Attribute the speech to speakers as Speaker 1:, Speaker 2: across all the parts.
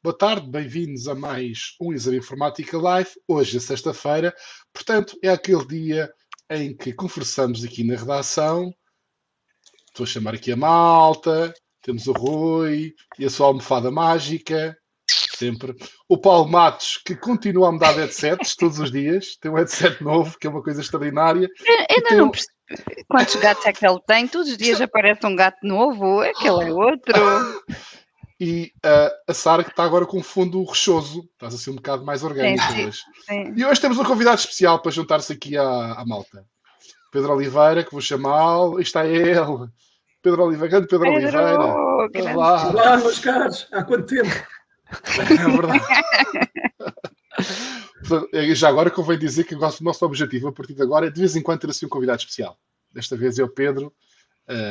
Speaker 1: Boa tarde, bem-vindos a mais um Exame Informática Live. Hoje é sexta-feira, portanto, é aquele dia em que conversamos aqui na redação. Estou a chamar aqui a malta, temos o Rui e a sua almofada mágica, sempre. O Paulo Matos, que continua a mudar de headsets todos os dias, tem um headset novo, que é uma coisa extraordinária.
Speaker 2: Eu ainda não percebi quantos gatos é que ele tem. Todos os dias aparece um gato novo, aquele é outro.
Speaker 1: e uh, a Sara que está agora com fundo rochoso, estás assim um bocado mais orgânico sim, hoje. Sim. E hoje temos um convidado especial para juntar-se aqui à, à, malta. Pedro Oliveira, que vou chamá-lo, está ele. Pedro Oliveira, grande Pedro, Pedro Oliveira.
Speaker 3: Grande. Olá. Olá, meus caros, há quanto tempo?
Speaker 1: É verdade. Já agora convém dizer que o nosso objetivo a partir de agora é de vez em quando ter assim um convidado especial. Desta vez é o Pedro,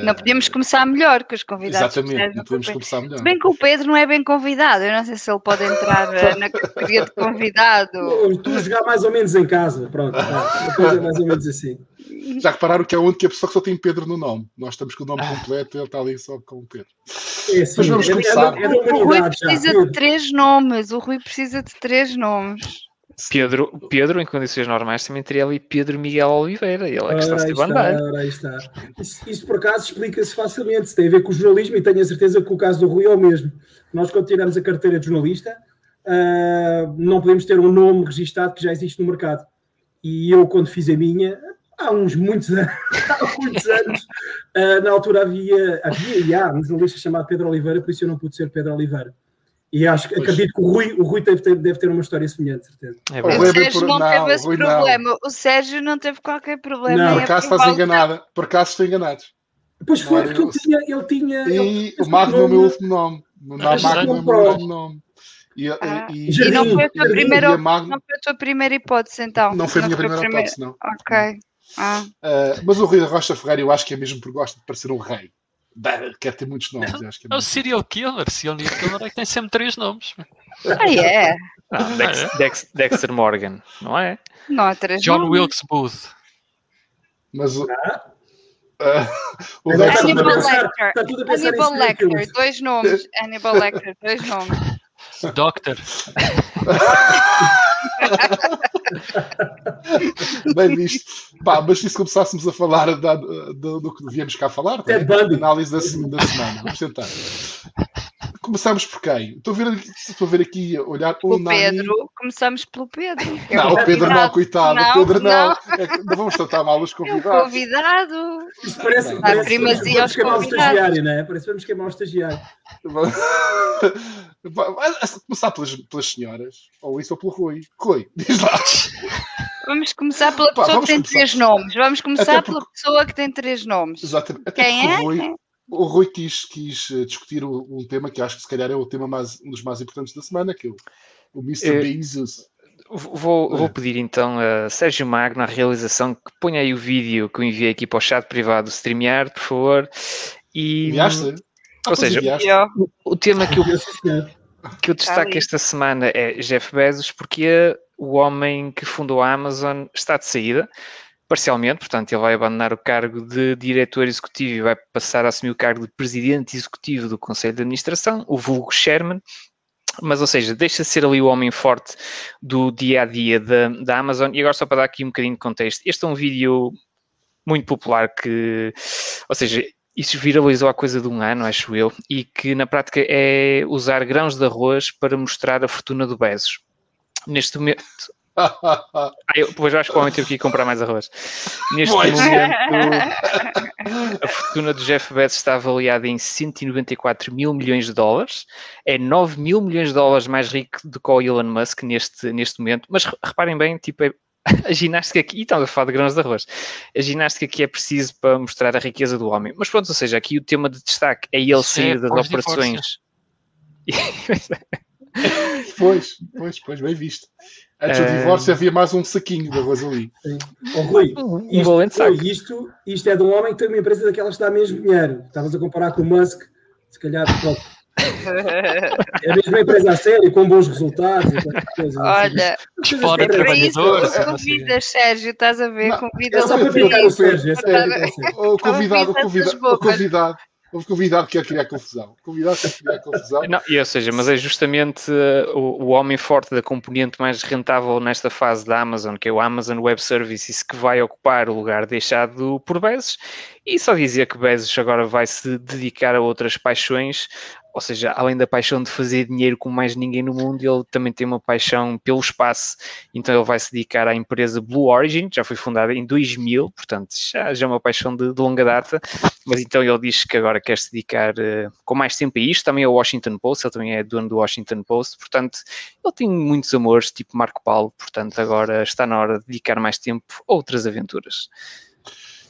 Speaker 2: não podíamos começar melhor que os convidados.
Speaker 1: Exatamente, não podemos começar melhor.
Speaker 2: Se bem que o Pedro não é bem convidado, eu não sei se ele pode entrar eh, na categoria de convidado.
Speaker 3: Estou a jogar mais ou menos em casa, pronto, tá, coisa mais ou menos assim.
Speaker 1: Já repararam que é a única pessoa que só tem Pedro no nome. Nós estamos com o nome completo e ele está ali só com o Pedro.
Speaker 3: É, sim, Mas vamos é, começar. É, é
Speaker 2: o Rui precisa já. de três nomes. O Rui precisa de três nomes.
Speaker 4: Pedro, Pedro, em condições normais, também teria ali Pedro Miguel Oliveira. Ele é que está a ser
Speaker 3: Ora, aí está. Isso, isso, por acaso explica-se facilmente. Tem a ver com o jornalismo e tenho a certeza que o caso do Rui é o mesmo. Nós, quando tiramos a carteira de jornalista, uh, não podemos ter um nome registado que já existe no mercado. E eu, quando fiz a minha, há uns muitos anos, há muitos anos uh, na altura havia, havia e há um jornalista chamado Pedro Oliveira, por isso eu não pude ser Pedro Oliveira. E acho, pois. acredito que o Rui, o Rui deve, ter, deve ter uma história semelhante, certeza.
Speaker 2: É o Sérgio não, não teve esse Rui problema. Não. O Sérgio não teve qualquer problema.
Speaker 1: Não, por acaso estás enganada. Por acaso estou enganado.
Speaker 3: Pois foi, porque ele tinha. Ele tinha
Speaker 1: e ele, o Magno é o meu último nome. Não dá Magno é o meu último nome.
Speaker 2: E, ah, e, e, não, foi a tua primeira, Magno, não foi a tua primeira hipótese, então?
Speaker 1: Não foi a minha primeira hipótese, não.
Speaker 2: Ok. Ah.
Speaker 1: Uh, mas o Rui da Rocha Ferreira, eu acho que é mesmo porque gosta de parecer um rei quer ter muitos nomes. Não, acho que é,
Speaker 5: é o serial killer. Serial killer é que tem sempre três nomes.
Speaker 2: Ah, é?
Speaker 4: Ah, Dex, é? Dex, Dexter Morgan, não é?
Speaker 2: Não há três
Speaker 5: John
Speaker 2: nomes.
Speaker 5: Wilkes Booth.
Speaker 1: Mas o.
Speaker 2: Uh, o Hannibal Lecter. Hannibal Lecter, dois nomes. Hannibal Lecter, dois nomes.
Speaker 5: Doctor.
Speaker 1: Bem visto. Pá, mas se começássemos a falar da, do, do, que devíamos cá falar, é? análise da, da semana. Vamos tentar. Começamos por quem? Estou a ver, estou a ver aqui, olhar
Speaker 2: o Pedro. Começamos pelo Pedro.
Speaker 1: É não, o Pedro não, coitado. Não, o Pedro não. Não. É não vamos tratar mal os convidados. É
Speaker 2: o convidado.
Speaker 3: Isso parece, que parece, primazia aos convidados. O estagiário, não é? Parece que vamos queimar o estagiário.
Speaker 1: Começar pelas, pelas senhoras, ou isso ou pelo Rui. Rui, diz lá.
Speaker 2: Vamos começar pela Pá, pessoa que tem começar. três nomes. Vamos começar pela pessoa que tem três nomes.
Speaker 1: Exatamente. Até Quem é? O Rui, o Rui quis, quis eh, discutir um tema que acho que se calhar é o tema mais, um dos mais importantes da semana, que é o, o Mr. É, Bezos.
Speaker 4: Vou, vou, pedir então a Sérgio Magno, a realização, que ponha aí o vídeo que eu enviei aqui para o chat privado do StreamYard, por favor. E,
Speaker 1: Enviaste?
Speaker 4: Ou seja, o, o, tema que eu, que eu destaco esta semana é Jeff Bezos, porque o homem que fundou a Amazon está de saída, parcialmente, portanto, ele vai abandonar o cargo de diretor executivo e vai passar a assumir o cargo de presidente executivo do Conselho de Administração, o vulgo Sherman, mas, ou seja, deixa de ser ali o homem forte do dia a dia da, da Amazon. E agora, só para dar aqui um bocadinho de contexto, este é um vídeo muito popular que, ou seja, isso viralizou há coisa de um ano, acho eu, e que na prática é usar grãos de arroz para mostrar a fortuna do Bezos. Neste momento. ah, eu, pois eu acho que o homem teve que ir comprar mais arroz. Neste pois. momento, a fortuna do Jeff Bezos está avaliada em 194 mil milhões de dólares. É 9 mil milhões de dólares mais rico do que o Elon Musk neste, neste momento. Mas reparem bem, tipo, é a ginástica aqui, e estamos a falar de grãos de arroz, a ginástica aqui é preciso para mostrar a riqueza do homem. Mas pronto, ou seja, aqui o tema de destaque é ele sair das operações.
Speaker 1: pois, pois, pois, bem visto. Antes do uh... divórcio havia mais um saquinho de arroz ali.
Speaker 3: Oh, Rui, isto, Rui, isto, isto é de um homem que tem uma empresa daquelas que dá mesmo dinheiro. Estavas a comparar com o Musk, se calhar, pronto é a mesma empresa a sério, com bons resultados.
Speaker 2: Coisas, Olha, assim. fora trabalhadores. Convidas, Sérgio, estás a ver? Convida
Speaker 3: é só para brincar o Sérgio. É
Speaker 1: o convidado, o convidado, o convidado. Houve convidado que quer criar confusão. Convidado que quer criar confusão.
Speaker 4: Não, e, ou seja, mas é justamente uh, o, o, homem forte da componente mais rentável nesta fase da Amazon, que é o Amazon Web Services, que vai ocupar o lugar deixado por Bezos. E só dizia que Bezos agora vai se dedicar a outras paixões, ou seja, além da paixão de fazer dinheiro como mais ninguém no mundo, ele também tem uma paixão pelo espaço, então ele vai se dedicar à empresa Blue Origin, já foi fundada em 2000, portanto já, já é uma paixão de, de longa data, mas então ele diz que agora quer se dedicar uh, com mais tempo a isto, também ao Washington Post, ele também é dono do Washington Post, portanto ele tem muitos amores, tipo Marco Paulo, portanto agora está na hora de dedicar mais tempo a outras aventuras.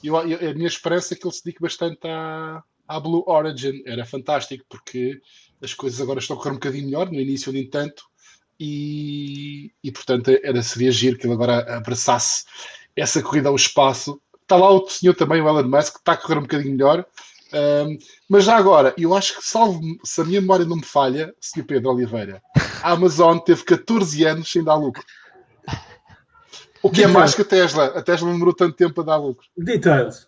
Speaker 1: Eu, a minha esperança é que ele se dedique bastante à, à Blue Origin. Era fantástico porque as coisas agora estão a correr um bocadinho melhor, no início nem tanto, e, e portanto era seria giro que ele agora abraçasse essa corrida ao espaço. Está lá o senhor também, o Elon Musk, que está a correr um bocadinho melhor. Um, mas já agora, eu acho que, salvo se a minha memória não me falha, Sr. Pedro Oliveira, a Amazon teve 14 anos sem dar lucro. O que é mais que a Tesla. A Tesla demorou tanto tempo a dar lucro.
Speaker 3: Details.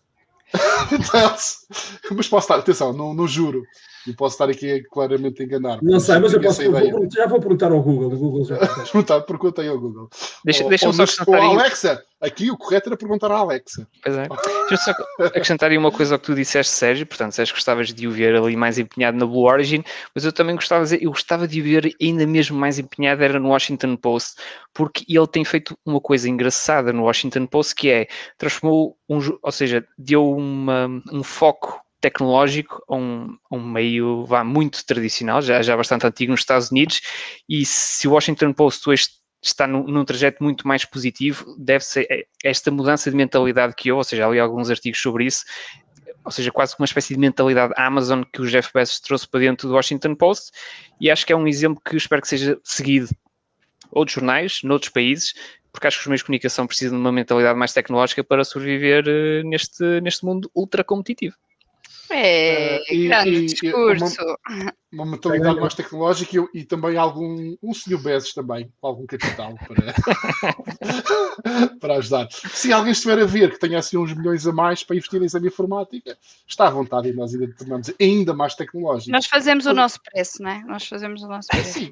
Speaker 1: Details. Mas posso estar, atenção, não, não juro. E posso estar aqui a claramente enganar.
Speaker 3: Não sei, mas eu posso. Vou, já vou perguntar ao Google. O Google já
Speaker 1: perguntar, pergunta aí ao Google.
Speaker 4: Deixa, deixa-me só
Speaker 1: acrescentar. Oh, Alexa, aqui o correto era perguntar à Alexa.
Speaker 4: Pois é. Deixa-me só acrescentar aí uma coisa ao que tu disseste, Sérgio. Portanto, Sérgio, gostavas de o ver ali mais empenhado na Blue Origin, mas eu também gostava de dizer, eu gostava de o ver ainda mesmo mais empenhado era no Washington Post, porque ele tem feito uma coisa engraçada no Washington Post que é transformou um, ou seja, deu uma, um foco tecnológico a um, um meio vá, muito tradicional, já, já bastante antigo nos Estados Unidos, e se o Washington Post hoje está num, num trajeto muito mais positivo, deve ser esta mudança de mentalidade que houve, ou seja, li alguns artigos sobre isso, ou seja, quase uma espécie de mentalidade Amazon que o Jeff Bezos trouxe para dentro do Washington Post, e acho que é um exemplo que espero que seja seguido. Outros jornais, noutros países, porque acho que os meios de comunicação precisam de uma mentalidade mais tecnológica para sobreviver uh, neste, neste mundo ultra competitivo.
Speaker 2: É, uh, grande e, discurso.
Speaker 1: Uma, uma mentalidade mais tecnológica e, e, também algum, um senhor Bezos também, com algum capital para, para ajudar. Se alguém estiver a ver que tenha assim uns milhões a mais para investir em exame informática, está à vontade e nós ainda tornamos ainda mais tecnológico.
Speaker 2: Nós fazemos o nosso preço, não é? Nós fazemos o nosso preço.
Speaker 1: Sim.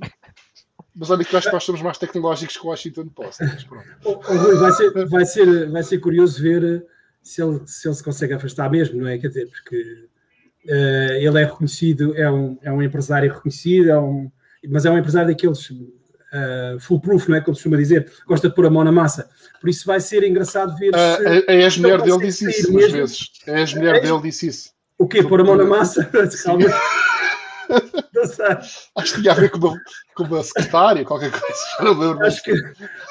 Speaker 1: Mas olha que acho que nós somos mais tecnológicos que o Washington Post.
Speaker 3: vai, ser, vai, ser, vai ser curioso ver se ele, se ele se consegue afastar mesmo, não é? Quer dizer, porque uh, ele é reconhecido, é um, é um empresário reconhecido, é um, mas é um empresário daqueles uh, foolproof, não é? Como se costuma dizer, gosta de pôr a mão na massa. Por isso vai ser engraçado ver uh,
Speaker 1: se. A, ex-mulher dele disse isso umas vezes. A ex-mulher dele disse isso.
Speaker 3: O quê? Pôr a mão na massa?
Speaker 1: Acho que tinha a ver com uma, com uma secretária, qualquer coisa.
Speaker 3: Acho que,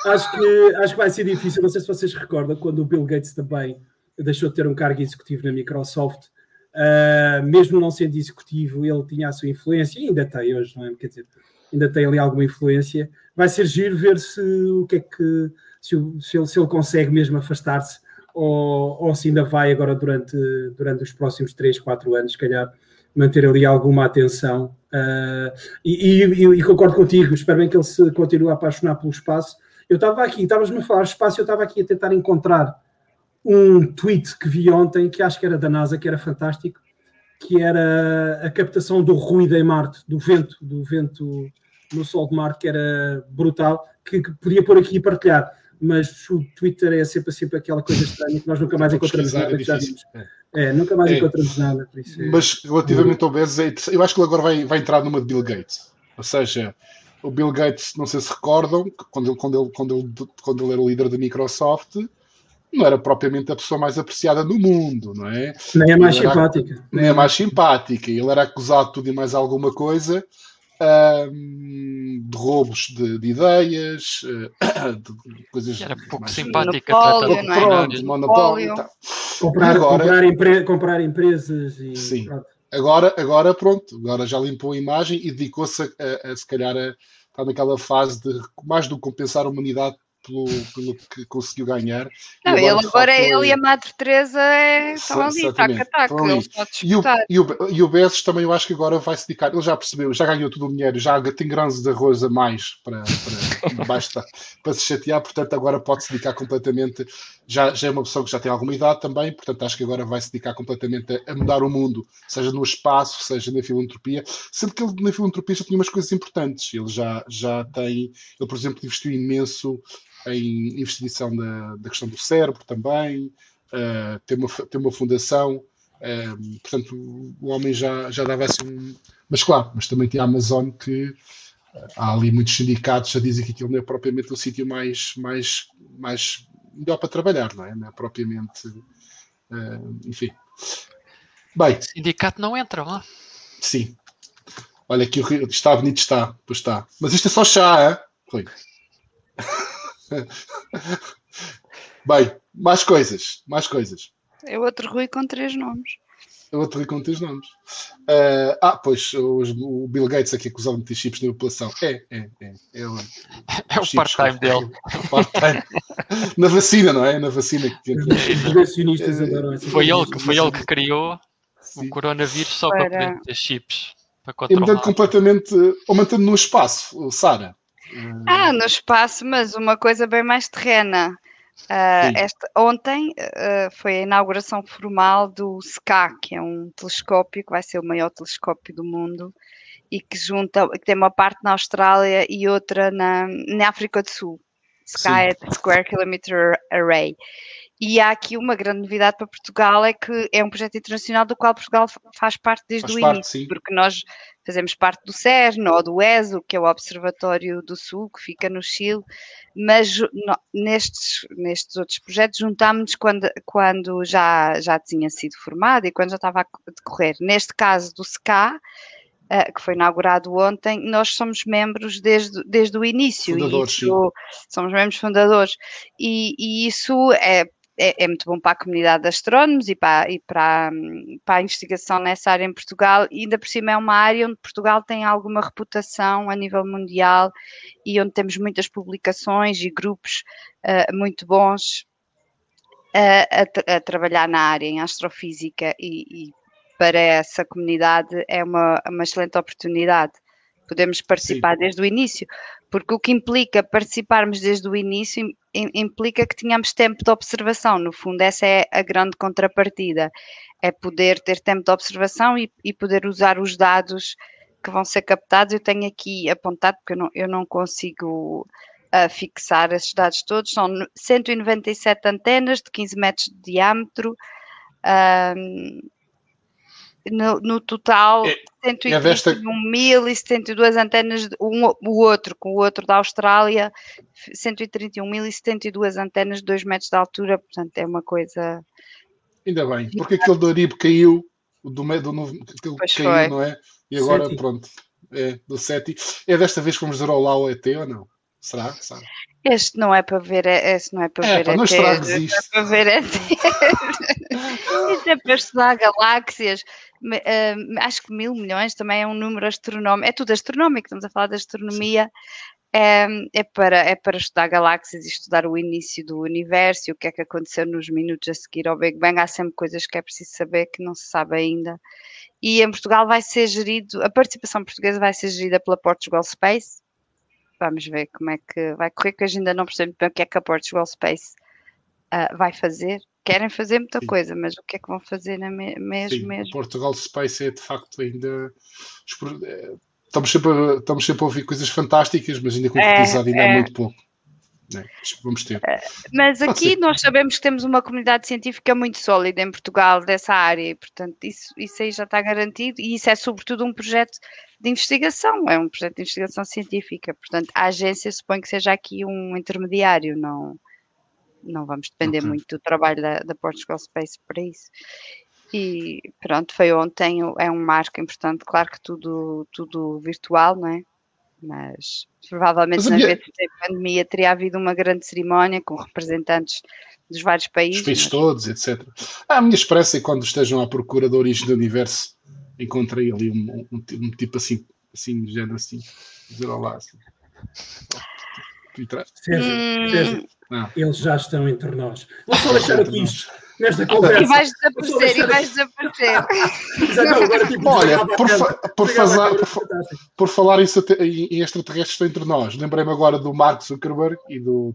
Speaker 3: acho, que, acho que vai ser difícil. Não sei se vocês recordam quando o Bill Gates também deixou de ter um cargo executivo na Microsoft. Uh, mesmo não sendo executivo, ele tinha a sua influência, e ainda tem hoje, não é? Quer dizer, ainda tem ali alguma influência. Vai ser giro ver se o que é que se, se, ele, se ele consegue mesmo afastar-se ou, ou se ainda vai agora durante, durante os próximos 3, 4 anos, se calhar, manter ali alguma atenção. Uh, e, e, e, concordo contigo, espero bem que ele se continue a apaixonar pelo espaço. Eu estava aqui, estavas-me a falar de espaço, eu estava aqui a tentar encontrar um tweet que vi ontem, que acho que era da NASA, que era fantástico, que era a captação do ruído em Marte, do vento, do vento no Sol de Marte, que era brutal, que, que podia pôr aqui e partilhar. Mas o Twitter é sempre, sempre aquela coisa estranha que nós nunca mais encontramos nada, é. É, nunca mais é. encontramos nada. Isso é...
Speaker 1: Mas relativamente ao Bezos, eu acho que ele agora vai, vai entrar numa de Bill Gates. Ou seja, o Bill Gates, não sei se recordam, quando ele, quando ele, quando ele, quando ele era o líder da Microsoft, não era propriamente a pessoa mais apreciada do mundo, não é?
Speaker 3: Nem a mais simpática.
Speaker 1: Nem a mais simpática. Ele era acusado de tudo e mais alguma coisa, um, de roubos de, de ideias, de coisas.
Speaker 5: Era pouco simpática.
Speaker 2: Monopólio, não
Speaker 1: é? Pronto, monopólio.
Speaker 3: Comprar, agora, comprar, empre, comprar empresas e.
Speaker 1: Sim. Agora, agora, pronto, agora já limpou a imagem e dedicou-se a, a, a, se calhar, a estar naquela fase de mais do que compensar a humanidade pelo, pelo que conseguiu ganhar.
Speaker 2: Não, ele agora, é ele e a Madre Teresa é, estão ali, tac a tac,
Speaker 1: e, o, e, o, e o Bezos também eu acho que agora vai se dedicar, ele já percebeu, já ganhou todo o dinheiro, já tem grãos de arroz a mais para, para, basta, para se chatear, portanto agora pode se dedicar completamente, já, já é uma pessoa que já tem alguma idade também, portanto acho que agora vai se dedicar completamente a, a mudar o mundo, seja no espaço, seja na filantropia, sendo que ele na filantropia já tinha umas coisas importantes, ele já, já tem, ele por exemplo investiu imenso em investigação da, da questão do cérebro também, uh, tem, uma, tem uma fundação, uh, portanto o homem já, já dava assim um... Mas claro, mas também tem a Amazon que uh, há ali muitos sindicatos já dizem que aquilo não é propriamente o sítio mais, mais, mais melhor para trabalhar, não é? Não é propriamente, enfim.
Speaker 5: Bem. O sindicato não entra lá.
Speaker 1: Sim. Olha aqui, está bonito, está. Pois está. Mas isto é só chá, é? Rui. Bem, mais coisas, mais coisas.
Speaker 2: É outro Rui com três nomes.
Speaker 1: É outro Rui com três nomes. Uh, ah, pois, os, o Bill Gates aqui acusado de ter chips na população. É, é, é. É, o,
Speaker 5: é o part-time dele.
Speaker 1: É part-time. na vacina, não é? Na vacina que
Speaker 5: Os adoram Foi ele que, foi ele que criou Sim. o coronavírus só para, para poder ter chips.
Speaker 1: Para. E mantendo completamente, ou mantendo no espaço, Sara.
Speaker 2: Ah, no espaço, mas uma coisa bem mais terrena. Uh, esta, ontem uh, foi a inauguração formal do SCA, que é um telescópio que vai ser o maior telescópio do mundo e que junta, que tem uma parte na Austrália e outra na, na África do Sul. SCA é Square Kilometer Array. E há aqui uma grande novidade para Portugal, é que é um projeto internacional do qual Portugal faz parte desde faz o parte, início, sim. porque nós fazemos parte do CERN ou do ESO, que é o Observatório do Sul, que fica no Chile, mas no, nestes, nestes outros projetos juntámos-nos quando, quando já, já tinha sido formado e quando já estava a decorrer. Neste caso do SCA, Uh, que foi inaugurado ontem, nós somos membros desde, desde o início. Fundadores, isso, somos membros fundadores. E, e, isso é é, é, muito bom para a comunidade de astrónomos e, para, e para, para, a investigação nessa área em Portugal, e ainda por cima é uma área onde Portugal tem alguma reputação a nível mundial e onde temos muitas publicações e grupos uh, muito bons a, a, trabalhar na área em astrofísica e, e para essa comunidade é uma, uma excelente oportunidade. Podemos participar Sim. desde o início, porque o que implica participarmos desde o início implica que tenhamos tempo de observação. No fundo, essa é a grande contrapartida: é poder ter tempo de observação e, e poder usar os dados que vão ser captados. Eu tenho aqui apontado, porque eu não, eu não consigo uh, fixar esses dados todos. São 197 antenas de 15 metros de diâmetro. Uh, no, no total, é, 131.072 é antenas, um, o outro, com o outro da Austrália, 131.072 antenas de 2 metros de altura, portanto é uma coisa.
Speaker 1: Ainda bem, porque aquele do Aribe caiu, do, do novo, aquele pois caiu, foi. não é? E agora, Sete. pronto, é do SETI. É desta vez que vamos dizer lá o ET ou não? Será? Sabe?
Speaker 2: Este não é para ver, este não é para
Speaker 1: é,
Speaker 2: ver
Speaker 1: pá, não estragues
Speaker 2: isto. É para ver ET. isto é para estudar galáxias. Uh, acho que mil milhões também é um número astronómico. É tudo astronómico, estamos a falar de astronomia. É, é, para, é para estudar galáxias e estudar o início do universo e o que é que aconteceu nos minutos a seguir ao Big Bang. Há sempre coisas que é preciso saber que não se sabe ainda. E em Portugal vai ser gerido, a participação portuguesa vai ser gerida pela Portugal Space, vamos ver como é que vai correr, que hoje ainda não percebo bem o que é que a Portugal Space uh, vai fazer. Querem fazer muita Sim. coisa, mas o que é que vão fazer na me mesmo, Sim, mesmo?
Speaker 1: Portugal Space é de facto ainda. Eh, estamos sempre, a, estamos sempre a ouvir coisas fantásticas, mas ainda concretizado é, ainda é. há muito pouco. É, vamos ter. Eh,
Speaker 2: mas aqui nós sabemos que temos uma comunidade científica muito sólida em Portugal dessa área, e portanto isso, isso aí já está garantido, e isso é sobretudo um projeto de investigação, é um projeto de investigação científica. Portanto, a agência supõe que seja aqui um intermediário, não, não vamos depender okay. muito do trabalho da, da Portugal Space para isso. E pronto, foi ontem, é um marco importante, claro que tudo, tudo virtual, não é? Mas provavelmente Mas nas minha... vezes da pandemia teria havido uma grande cerimónia com representantes dos vários países. Os
Speaker 1: países mas... todos, etc. Ah, a minha esperança é quando estejam à procura da origem do universo encontrei ali um, um, um tipo assim, assim, género assim, dizer olá. Assim.
Speaker 3: Hum. Sérgio, eles já estão entre nós. Vou só deixar aqui isto nesta conversa.
Speaker 2: E vais desaparecer, e vais desaparecer.
Speaker 1: Tipo, Olha, por, fa por, fazer, por, por, falar em, em extraterrestres entre nós, lembrei-me agora do Mark Zuckerberg e do.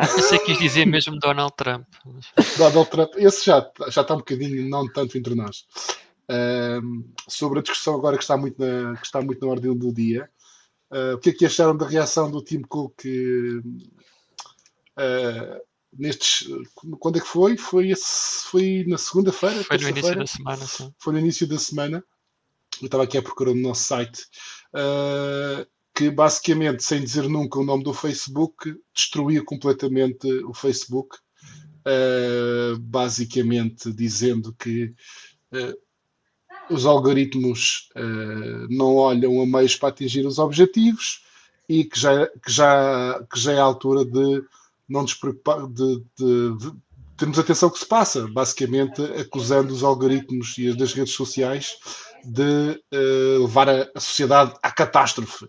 Speaker 5: Você quis dizer mesmo Donald Trump.
Speaker 1: Donald Trump, esse já, já está um bocadinho, não tanto entre nós. sobre a discussão agora que está muito na, que está muito na ordem do dia. Uh, o que é que acharam da reação do Tim Cook uh, nestes. Quando é que foi? Foi, esse, foi na segunda-feira?
Speaker 5: Foi no início da semana, sim.
Speaker 1: Foi no início da semana. Eu estava aqui a procurar no nosso site. Uh, que basicamente, sem dizer nunca o nome do Facebook, destruía completamente o Facebook. Uh, basicamente dizendo que uh, os algoritmos não olham a meios para atingir os objetivos e que já, que já, que já é a altura de não nos preocupar, de, de, de termos atenção ao que se passa, basicamente acusando os algoritmos e as das redes sociais de uh, levar a, a, sociedade à catástrofe,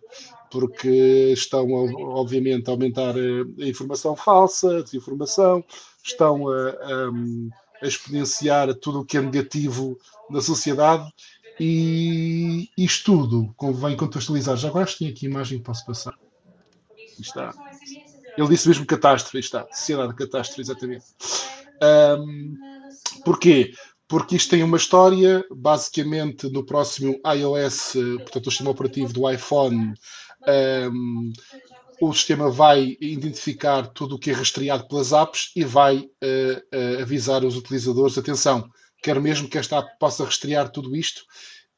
Speaker 1: porque estão, obviamente, a aumentar a, a informação falsa, a desinformação, estão a, a, exponenciar tudo o que é negativo na sociedade e isto tudo convém contextualizar. Já agora tenho aqui a imagem que posso passar. Está. Ele disse mesmo catástrofe, está, sociedade de catástrofe, exatamente. Um, porquê? Porque isto tem uma história, basicamente no próximo iOS, portanto o sistema operativo do iPhone, um, o sistema vai identificar tudo o que é rastreado pelas apps e vai uh, uh, avisar os utilizadores, atenção, quero mesmo que esta app possa rastrear tudo isto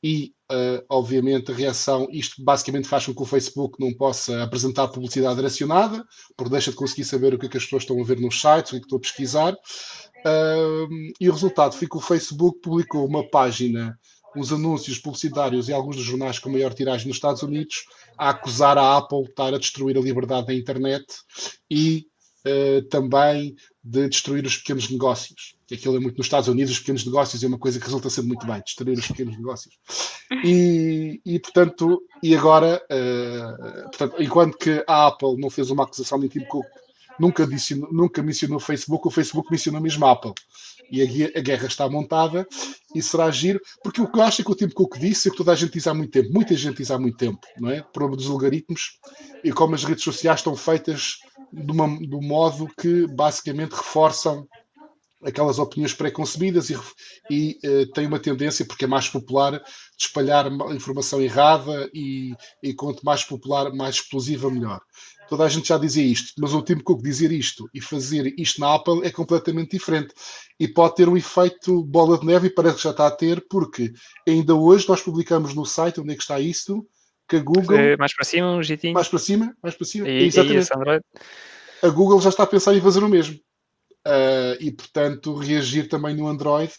Speaker 1: e, uh, obviamente, a reação, isto basicamente faz com que o Facebook não possa apresentar publicidade direcionada, porque deixa de conseguir saber o que, é que as pessoas estão a ver nos sites, o que, é estão a pesquisar. Uh, e o resultado foi que o Facebook publicou uma página, uns anúncios publicitários e alguns dos jornais com maior tiragem nos Estados Unidos a acusar a Apple de estar a destruir a liberdade da internet e uh, também de destruir os pequenos negócios. Aquilo é muito nos Estados Unidos, os pequenos negócios é uma coisa que resulta sendo muito bem, destruir os pequenos negócios. E, e portanto, e agora, uh, portanto, enquanto que a Apple não fez uma acusação de Tim Cook, nunca, disse, nunca mencionou o Facebook, o Facebook mencionou mesmo a Apple. E a, a, guerra está montada e será giro, porque o que eu acho é que o Tim Cook disse é que toda a gente diz há muito tempo, muita gente diz há muito tempo, não é? Problema dos algoritmos e como as redes sociais estão feitas de, uma, de um modo que basicamente reforçam aquelas opiniões pré-concebidas e, e uh, tem uma tendência, porque é mais popular, de espalhar informação errada e, e quanto mais popular, mais explosiva, melhor. Toda a gente já dizia isto, mas o Tim Cook dizer isto e fazer isto na Apple é completamente diferente. E pode ter um efeito bola de neve e parece que já está a ter, porque ainda hoje nós publicamos no site onde é que está isto, que a Google.
Speaker 4: É mais para cima, um jeitinho.
Speaker 1: Mais para cima, mais para cima. E, Exatamente. E a Google já está a pensar em fazer o mesmo. Uh, e, portanto, reagir também no Android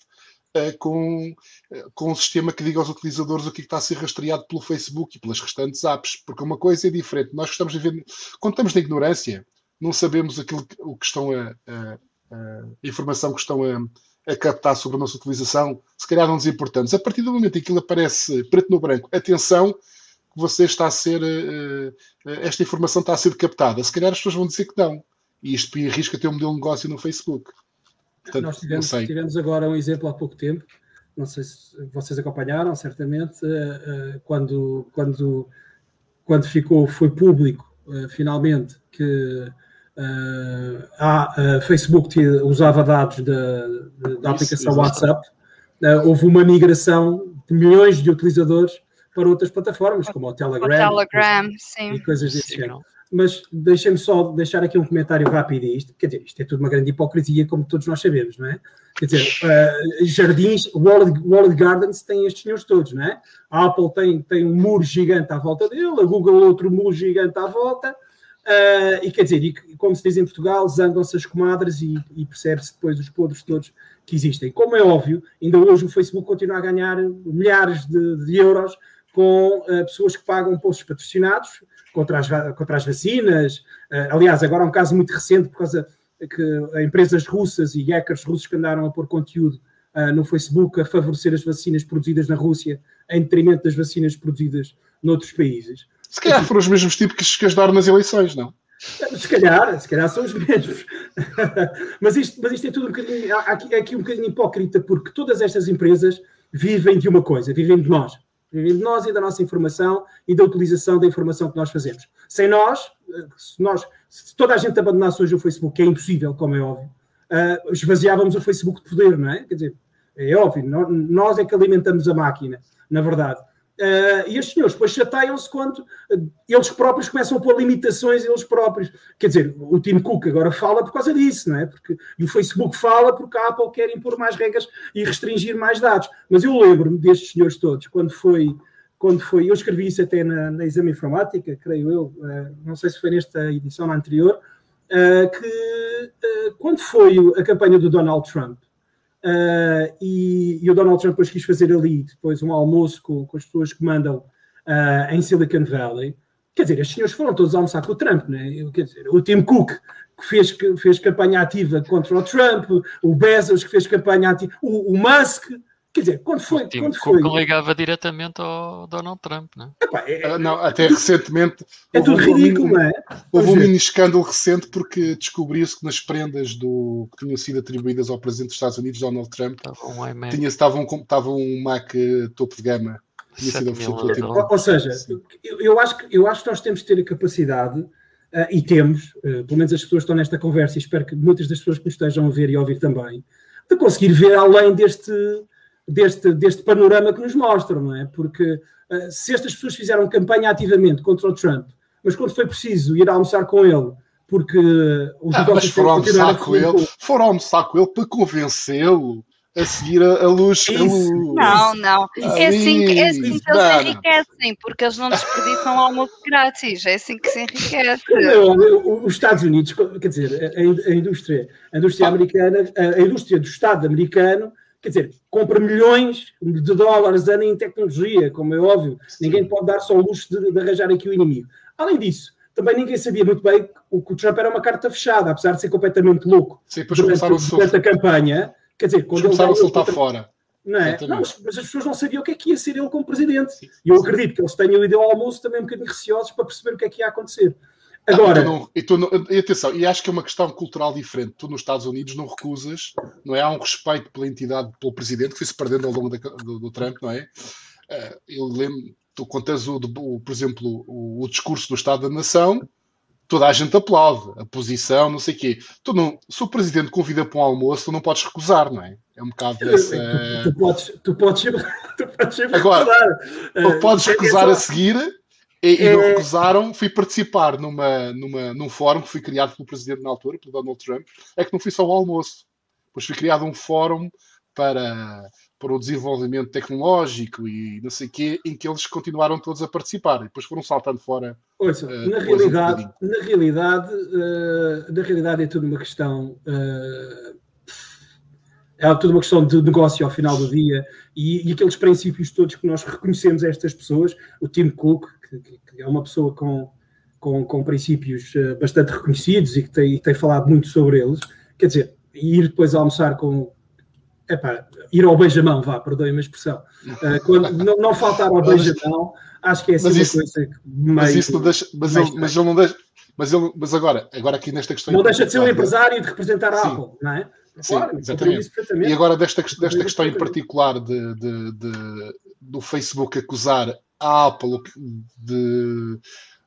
Speaker 1: uh, com, uh, com um sistema que diga aos utilizadores o que, é está a ser rastreado pelo Facebook e pelas restantes apps. Porque uma coisa é diferente. Nós gostamos de ver. Quando estamos na ignorância, não sabemos aquilo que, o que estão a, a, a informação que estão a, a captar sobre a nossa utilização, se calhar não importantes. A partir do momento em que aquilo aparece preto no branco, atenção, você está a ser, esta informação está a ser captada. Se calhar as pessoas vão dizer que não. E isto arrisca ter um modelo de negócio no Facebook.
Speaker 3: Portanto, Nós tivemos, tivemos, agora um exemplo há pouco tempo, não sei se vocês acompanharam, certamente, uh, uh, quando, quando, quando ficou, foi público, finalmente, que a Facebook tinha, usava dados da, da aplicação isso, WhatsApp, houve uma migração de milhões de utilizadores para outras plataformas, como o Telegram,
Speaker 2: o Telegram
Speaker 3: e coisas desse género. Mas deixem-me só deixar aqui um comentário rápido a isto. Quer dizer, isto é tudo uma grande hipocrisia, como todos nós sabemos, não é? Quer dizer, uh, jardins, World, World Gardens têm estes senhores todos, não é? A Apple tem, tem um muro gigante à volta dele, a Google outro muro gigante à volta. Uh, e quer dizer, e, como se diz em Portugal, zangam-se as comadres e, e percebe-se depois os podres todos que existem. Como é óbvio, ainda hoje o Facebook continua a ganhar milhares de, de euros com uh, pessoas que pagam postos patrocinados contra as, contra as vacinas. Uh, aliás, agora é um caso muito recente por causa que empresas russas e hackers russos que andaram a pôr conteúdo uh, no Facebook a favorecer as vacinas produzidas na Rússia em detrimento das vacinas produzidas noutros países.
Speaker 1: Se calhar foram os mesmos tipos que, ajudaram nas eleições, não?
Speaker 3: Se calhar, se calhar são os mesmos. mas, isto, mas isto é tudo um bocadinho. É aqui um bocadinho hipócrita, porque todas estas empresas vivem de uma coisa, vivem de nós. De nós e da nossa informação e da utilização da informação que nós fazemos. Sem nós, se, nós, se toda a gente abandonasse hoje o Facebook, que é impossível, como é óbvio, uh, esvaziávamos o Facebook de poder, não é? Quer dizer, é óbvio, nós é que alimentamos a máquina, na verdade. Uh, e estes senhores depois chateiam-se quando uh, eles próprios começam a pôr limitações eles próprios. Quer dizer, o Tim Cook agora fala por causa disso, não é? Porque, e o Facebook fala porque a Apple quer impor mais regras e restringir mais dados. Mas eu lembro-me destes senhores todos, quando foi, quando foi, eu escrevi isso até na, na Exame Informática, creio eu, uh, não sei se foi nesta edição na anterior, que quando foi a campanha do Donald Trump, Uh, e, e, o Donald Trump depois quis fazer ali depois um almoço com, com as pessoas que mandam uh, em Silicon Valley. Quer dizer, estes senhores foram todos almoçar com o Trump, né? Quer dizer, o Tim Cook, que fez, fez campanha ativa contra o Trump, o Bezos, que fez campanha ativa, o, o Musk, Quer dizer, quando foi. O quando foi...
Speaker 5: que ligava diretamente ao Donald Trump, não é?
Speaker 1: Epá, é, é não, até recentemente.
Speaker 3: É tudo ridículo, não é?
Speaker 1: Houve um mini escândalo recente porque descobriu-se que nas prendas do, que tinham sido atribuídas ao presidente dos Estados Unidos, Donald Trump, estava um, tinha, estava um, estava um Mac topo de gama. Tinha sido
Speaker 3: oferecido ou, ou seja, eu, eu, acho que, eu acho que nós temos de ter a capacidade. Uh, e temos, uh, pelo menos as pessoas que estão nesta conversa, e espero que muitas das pessoas que nos estejam a ver e a ouvir também, de conseguir ver além deste, deste, deste panorama que nos mostram, não é? Porque uh, se estas pessoas fizeram campanha ativamente contra o Trump, mas quando foi preciso ir almoçar com ele, porque
Speaker 1: os ah, negócios foram almoçar com ele, foram almoçar com ele para convencê-lo a seguir a, a luz. A luz.
Speaker 2: Não, não. É assim, que, é assim que eles enriquecem, porque eles não desperdiçam almoço grátis. É assim que se enriquece.
Speaker 3: Os Estados Unidos, quer dizer, a, a indústria, a indústria ah. americana, a indústria do Estado americano quer dizer, compra milhões de dólares ano em tecnologia, como é óbvio. Ninguém pode dar só o luxo de, de, arranjar aqui o inimigo. Além disso, também ninguém sabia muito bem que o, que o Trump era uma carta fechada, apesar de ser completamente louco.
Speaker 1: Sim, depois durante, começaram
Speaker 3: durante a campanha. Quer dizer,
Speaker 1: quando começaram a soltar fora.
Speaker 3: Não é? Não, mas, mas, as pessoas não sabiam o que é que ia ser ele como presidente. E eu acredito que eles tenham ido ao almoço também um bocadinho receosos para perceber o que é que ia acontecer.
Speaker 1: Agora. Não, e, tu não, e, atenção, e acho que é uma questão cultural diferente. Tu nos Estados Unidos não recusas, não é? Há um respeito pela entidade, pelo presidente, que foi-se perdendo ao longo da, do, do, Trump, não é? Uh, eu lembro, tu contas, o, o, por exemplo, o, o, discurso do Estado da Nação, toda a gente aplaude, a posição, não sei o quê. Tu não, se o presidente convida para um almoço, tu não podes recusar, não é? É um bocado dessa.
Speaker 3: Tu, tu, podes, tu podes, tu podes
Speaker 1: Agora, ou podes recusar a seguir e, e não é. recusaram, fui participar numa, numa, num fórum que foi criado pelo presidente na altura, pelo Donald Trump, é que não fui só ao almoço. Depois foi criado um fórum para, para o desenvolvimento tecnológico e não sei o quê, em que eles continuaram todos a participar e depois foram saltando fora.
Speaker 3: Ouça, uh, na, realidade, um na, realidade, uh, na realidade é tudo uma questão. Uh, é tudo uma questão de negócio ao final do dia e, e, aqueles princípios todos que nós reconhecemos a estas pessoas, o Tim Cook, que, que é uma pessoa com, com, com, princípios eh, bastante reconhecidos e que tem, e tem falado muito sobre eles, quer dizer, ir depois almoçar com. Epá, ir ao beijamão, vá, perdoem-me a expressão. Uh, quando, não, não faltar ao beijamão, acho que é assim
Speaker 1: isso, uma coisa que meio, Mas isso não deixa. Mas ele, mas ele não deixa. Mas, ele, mas agora, agora aqui nesta questão.
Speaker 3: Não deixa de ser um empresário e de representar a Apple, não é?
Speaker 1: Sim, claro, exatamente. E agora desta, desta questão em particular de, de, de, do Facebook acusar a Apple de,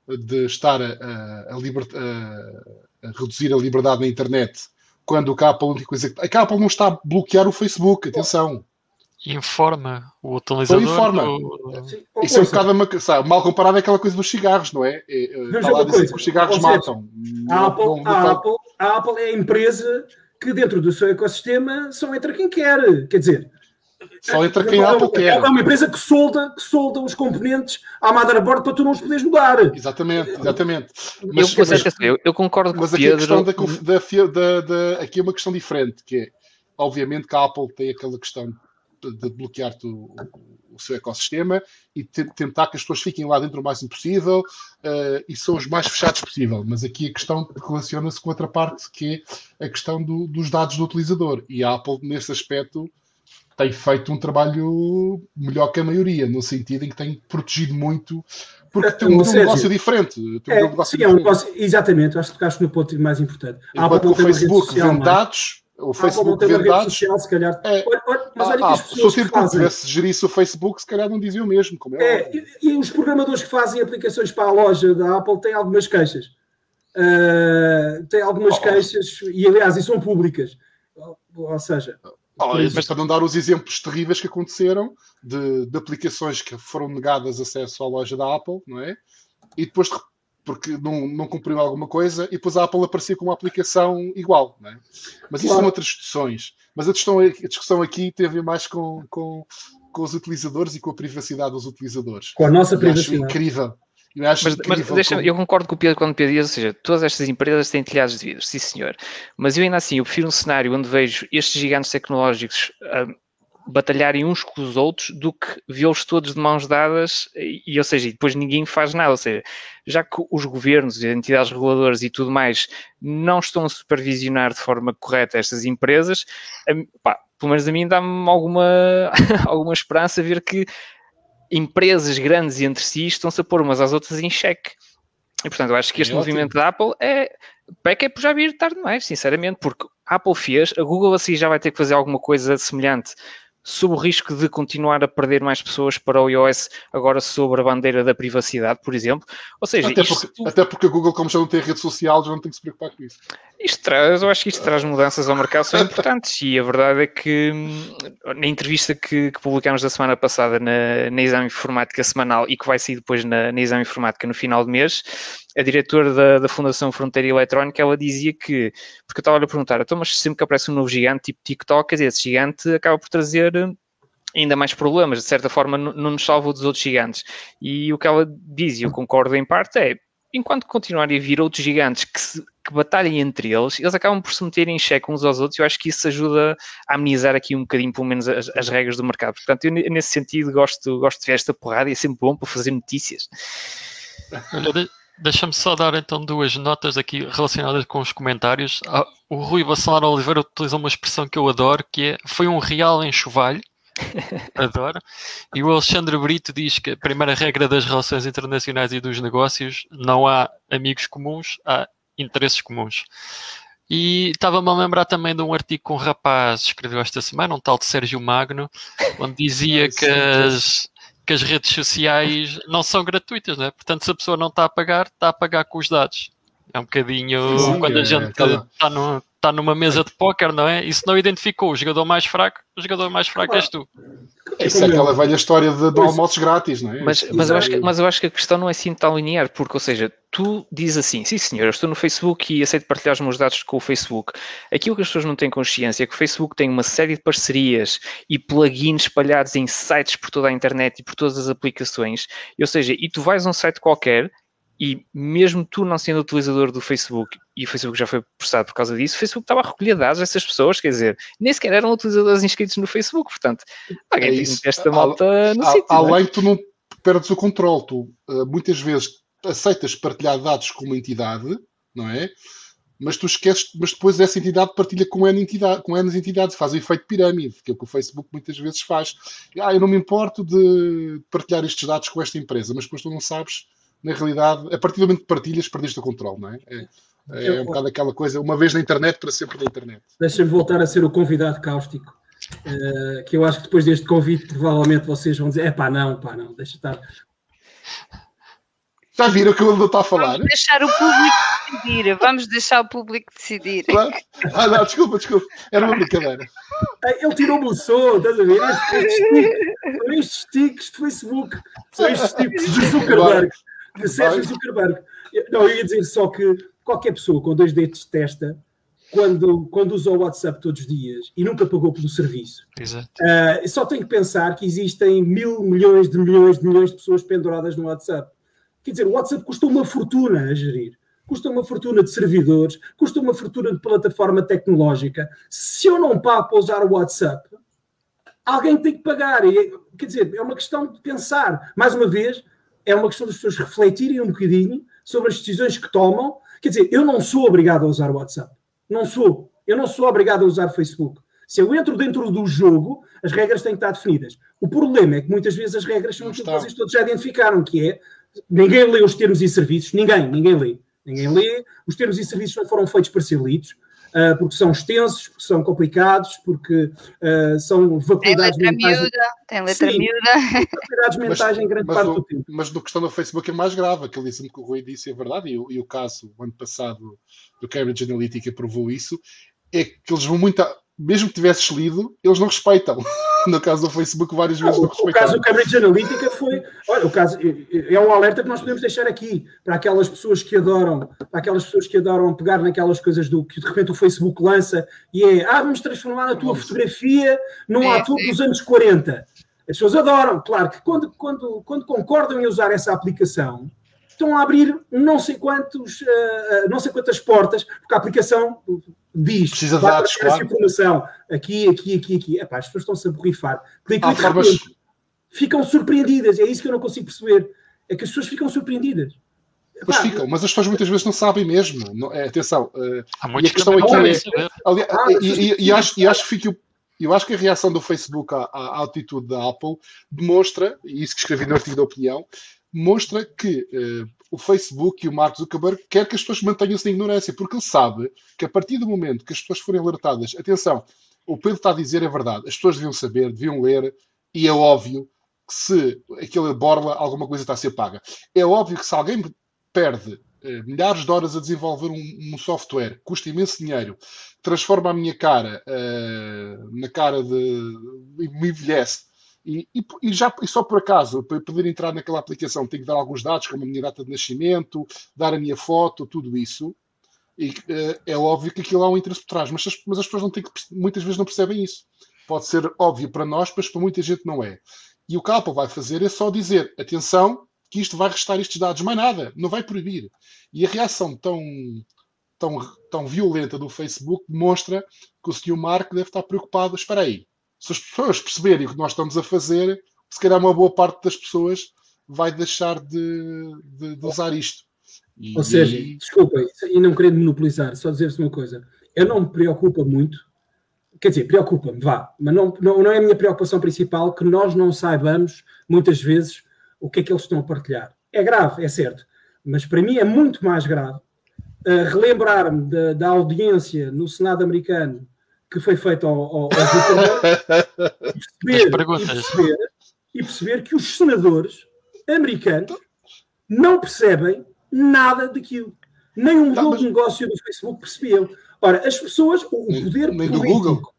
Speaker 1: de estar a, a, a, a, reduzir a liberdade na internet, quando a Apple, a única coisa que. A Apple não está a bloquear o Facebook, atenção.
Speaker 5: Informa o utilizador. Então
Speaker 1: informa. Do... Isso é um bocado uma, sabe, mal comparado àquela coisa dos cigarros, não é? é, é está lá a dizer que os cigarros matam.
Speaker 3: A Apple, não, não a, Apple, a Apple é a empresa que dentro do seu ecossistema só entra quem quer. Quer dizer,
Speaker 1: só entra quem Apple quer.
Speaker 3: É uma empresa que solda, que solda os componentes à motherboard para tu não os poderes mudar.
Speaker 1: Exatamente, exatamente.
Speaker 4: Mas, eu, mas, eu, eu concordo com o Pedro.
Speaker 1: A questão da, da, da, aqui é uma questão diferente, que é, obviamente que a Apple tem aquela questão de, bloquear o, o, seu ecossistema e tentar que as pessoas fiquem lá dentro o máximo possível uh, e são os mais fechados possível. Mas aqui a questão relaciona-se com outra parte, que é a questão do, dos dados do utilizador. E a Apple, nesse aspecto, tem feito um trabalho melhor que a maioria, no sentido em que tem protegido muito, porque tem um, negócio diferente. Tem
Speaker 3: é, um negócio sim, diferente. É um negócio, exatamente, acho que tocaste no ponto mais importante.
Speaker 1: Enquanto o Facebook vende dados, o Facebook vende dados. Social, se calhar. É, olha, olha, mas olha ah, que as pessoas. Se o fazem... tivesse gerisse o Facebook, se calhar não dizia o mesmo. Como é,
Speaker 3: é e, e, os programadores que fazem aplicações para a loja da Apple têm algumas queixas. Uh, têm algumas oh. queixas, e aliás, e são públicas. Ou seja,
Speaker 1: Oh, mas para não dar os exemplos terríveis que aconteceram de, de, aplicações que foram negadas acesso à loja da Apple, não é? E depois, porque não, não cumpriram alguma coisa, e depois a Apple aparecia com uma aplicação igual, não é? Mas isso claro. são outras discussõões. Mas a discussão, a discussão aqui teve mais com, com, com os utilizadores e com a privacidade dos utilizadores.
Speaker 3: Com a nossa privacidade.
Speaker 1: Acho incrível
Speaker 4: eu acho mas, mas deixa, como... eu concordo com o Pedro quando o Pedro diz, ou seja, todas estas empresas têm telhados de vidro, sim senhor. Mas eu ainda assim, eu prefiro um cenário onde vejo estes gigantes tecnológicos uh, batalharem uns com os outros do que vê-los todos de mãos dadas e, e, ou seja, e depois ninguém faz nada. Ou seja, já que os governos, entidades reguladoras e tudo mais não estão a supervisionar de forma correta estas empresas, um, pá, pelo menos a mim dá-me alguma, alguma esperança ver que empresas grandes entre si estão-se a pôr umas às outras em xeque. E portanto, eu acho que este é movimento da Apple é peca é por já vir tarde demais, sinceramente, porque a Apple fez, a Google assim já vai ter que fazer alguma coisa semelhante sob o risco de continuar a perder mais pessoas para o iOS agora sobre a bandeira da privacidade, por exemplo. Ou seja,
Speaker 1: até, isto... porque, até porque a Google, como já não tem rede social, já não tem que se preocupar com isso.
Speaker 4: Isto traz, eu acho que isto traz mudanças ao mercado são importantes e a verdade é que hum, na entrevista que, que publicámos da semana passada na, na Exame Informática Semanal e que vai sair depois na, na Exame Informática no final de mês, a diretora da, da, Fundação Fronteira Eletrónica, ela dizia que, porque eu estava a perguntar, então, mas sempre que aparece um novo gigante tipo TikTok, quer dizer, esse gigante acaba por trazer ainda mais problemas, de certa forma não, nos salva dos outros gigantes. E o que ela diz, e eu concordo em parte, é enquanto continuarem a vir outros gigantes que, se, que batalhem entre eles, eles acabam por se meterem em xeque uns aos outros eu acho que isso ajuda a amenizar aqui um bocadinho, pelo menos, as, as regras do mercado. Portanto, eu nesse sentido gosto, gosto de ver esta porrada e é sempre bom para fazer notícias.
Speaker 5: Deixa-me só dar então duas notas aqui relacionadas com os comentários. Ah, o Rui Bacelar Oliveira utilizou uma expressão que eu adoro, que é foi um real enxovalho. Adoro. E o Alexandre Brito diz que a primeira regra das relações internacionais e dos negócios não há amigos comuns, há interesses comuns. E estava-me a lembrar também de um artigo que um rapaz escreveu esta semana, um tal de Sérgio Magno, onde dizia que as, que as redes sociais não são gratuitas, não é? Portanto, se a pessoa não está a pagar, está a pagar com os dados. É um bocadinho Sim, quando a é, gente está no, tá numa mesa de póquer, não é? E se não identificou o jogador mais fraco, o jogador mais fraco és tu.
Speaker 1: Isso é aquela velha história de, de almoços grátis, não é?
Speaker 4: Mas, mas, eu acho que, mas eu acho que a questão não é assim tão linear, porque, ou seja, tu dizes assim, sim senhor, eu estou no Facebook e aceito partilhar os meus dados com o Facebook. Aquilo que as pessoas não têm consciência é que o Facebook tem uma série de parcerias e plugins espalhados em sites por toda a internet e por todas as aplicações, ou seja, e tu vais a um site qualquer e mesmo tu não sendo utilizador do Facebook, e o Facebook já foi processado por causa disso, o Facebook estava a recolher dados dessas pessoas, quer dizer, nem sequer eram utilizadores inscritos no Facebook, portanto, alguém é tem esta malta no a, sítio. É?
Speaker 1: Além que tu não perdes o controle, tu uh, muitas vezes aceitas partilhar dados com uma entidade, não é? Mas tu esqueces, mas depois essa entidade partilha com N, entidade, com N entidades, faz o efeito pirâmide, que é o que o Facebook muitas vezes faz. Ah, eu não me importo de partilhar estes dados com esta empresa, mas depois tu não sabes na realidade, a partir do momento que partilhas, perdeste o controle, não é? É, é um bocado aquela coisa, uma vez na internet, para sempre na internet.
Speaker 3: Deixa-me voltar a ser o convidado cáustico, uh, que eu acho que depois deste convite, provavelmente vocês vão dizer: é pá, não, pá, não, deixa estar.
Speaker 1: Já viram o que o Lula está a falar?
Speaker 2: Vamos deixar o público decidir. Vamos deixar o público decidir.
Speaker 1: Claro. Ah, não, desculpa, desculpa. Era uma brincadeira.
Speaker 3: Ele tirou-me o som, estás a ver? São estes tiques de Facebook. São estes tiques de Zuckerberg de Sérgio Zuckerberg. Não, eu ia dizer só que qualquer pessoa com dois dedos de testa, quando, quando usa o WhatsApp todos os dias e nunca pagou pelo serviço,
Speaker 5: Exato.
Speaker 3: Uh, só tem que pensar que existem mil milhões de milhões de milhões de pessoas penduradas no WhatsApp. Quer dizer, o WhatsApp custa uma fortuna a gerir. Custa uma fortuna de servidores, custa uma fortuna de plataforma tecnológica. Se eu não pago para usar o WhatsApp, alguém tem que pagar. E, quer dizer, é uma questão de pensar. Mais uma vez, é uma questão das pessoas refletirem um bocadinho sobre as decisões que tomam. Quer dizer, eu não sou obrigado a usar o WhatsApp. Não sou. Eu não sou obrigado a usar o Facebook. Se eu entro dentro do jogo, as regras têm que estar definidas. O problema é que muitas vezes as regras são aquilo que vocês todos já identificaram, que é ninguém lê os termos e serviços, ninguém, ninguém lê. Ninguém lê, os termos e serviços não foram feitos para ser lidos, uh, porque são extensos, porque são complicados, porque uh, são
Speaker 2: faculdades tem letra mentais. Miúda, tem letra Sim, miúda.
Speaker 3: Faculdades mentais em grande
Speaker 1: mas
Speaker 3: parte do tempo.
Speaker 1: Mas no questão do Facebook é mais grave, aquele disse que o Rui disse é verdade, e, e o caso, o ano passado, do Cambridge Analytica provou isso, é que eles vão muito. A, mesmo que tivesses lido, eles não respeitam. No caso do Facebook, várias vezes não, não
Speaker 3: respeitam. O caso do Cambridge Analytica foi. Olha, o caso é um alerta que nós podemos deixar aqui para aquelas pessoas que adoram, para aquelas pessoas que adoram pegar naquelas coisas do que de repente o Facebook lança e é ah, vamos transformar a tua fotografia num é, ator dos anos 40. As pessoas adoram, claro que quando, quando, quando concordam em usar essa aplicação, estão a abrir não sei quantos, uh, não sei quantas portas, porque a aplicação diz
Speaker 1: Precisa de dados,
Speaker 3: claro. informação aqui, aqui, aqui, aqui. Epá, as pessoas estão-se a borrifar. Formas... Ficam surpreendidas, é isso que eu não consigo perceber. É que as pessoas ficam surpreendidas.
Speaker 1: Pois ficam, mas as pessoas muitas vezes não sabem mesmo. Não, é, atenção, uh, e a questão aqui é. Ah, e, e, e, acho, e acho que eu acho que a reação do Facebook à, à, atitude da Apple demonstra, e isso que escrevi no artigo da opinião, mostra que uh, o Facebook e o Mark Zuckerberg quer que as pessoas mantenham-se na ignorância, porque ele sabe que a partir do momento que as pessoas forem alertadas, atenção, o Pedro está a dizer é verdade, as pessoas deviam saber, deviam ler, e é óbvio que se aquele borla, alguma coisa está a ser paga. É óbvio que se alguém perde uh, milhares de horas a desenvolver um, um, software, custa imenso dinheiro, transforma a minha cara uh, na cara de. me envelhece e, e, e, já, e só por acaso, para poder entrar naquela aplicação, tenho que dar alguns dados, como a minha data de nascimento, dar a minha foto, tudo isso. E uh, é óbvio que aquilo há um interesse por trás, mas as, mas as pessoas não têm que, muitas vezes não percebem isso. Pode ser óbvio para nós, mas para muita gente não é. E o que a Apple vai fazer é só dizer: atenção, que isto vai restar estes dados, mais nada, não vai proibir. E a reação tão, tão, tão violenta do Facebook demonstra que o Sr. Mark deve estar preocupado. Espera aí, se as pessoas perceberem o que nós estamos a fazer, se calhar uma boa parte das pessoas vai deixar de, de, de usar isto.
Speaker 3: E, Ou seja, e... desculpem, e não querendo monopolizar, só dizer-vos uma coisa. Eu não me preocupa muito, quer dizer, preocupa-me, vá, mas não, não, não é a minha preocupação principal que nós não saibamos, muitas vezes, o que é que eles estão a partilhar. É grave, é certo, mas para mim é muito mais grave uh, relembrar-me da, da audiência no Senado americano que foi feito ao, ao, ao e, perceber, e, perceber, e perceber que os senadores americanos não percebem nada daquilo. Nem um jogo de negócio do Facebook percebeu. Ora, as pessoas, o, o poder nem, político,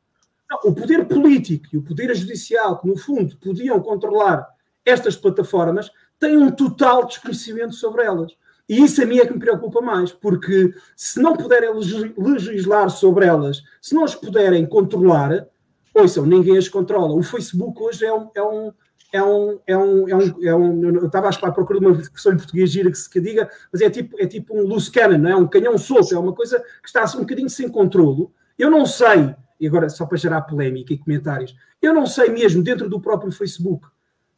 Speaker 3: não, o poder político e o poder judicial, que no fundo podiam controlar estas plataformas, têm um total desconhecimento sobre elas. E isso a mim é que me preocupa mais, porque se não puderem legislar sobre elas, se não as puderem controlar, ouçam, ninguém as controla. O Facebook hoje é um. É um é um, é um, é um, é um eu estava à procura de uma expressão em português gira que se que diga, mas é tipo, é tipo um loose cannon, não é? um canhão solto, é uma coisa que está assim, um bocadinho sem controlo. Eu não sei, e agora só para gerar polémica e comentários, eu não sei mesmo dentro do próprio Facebook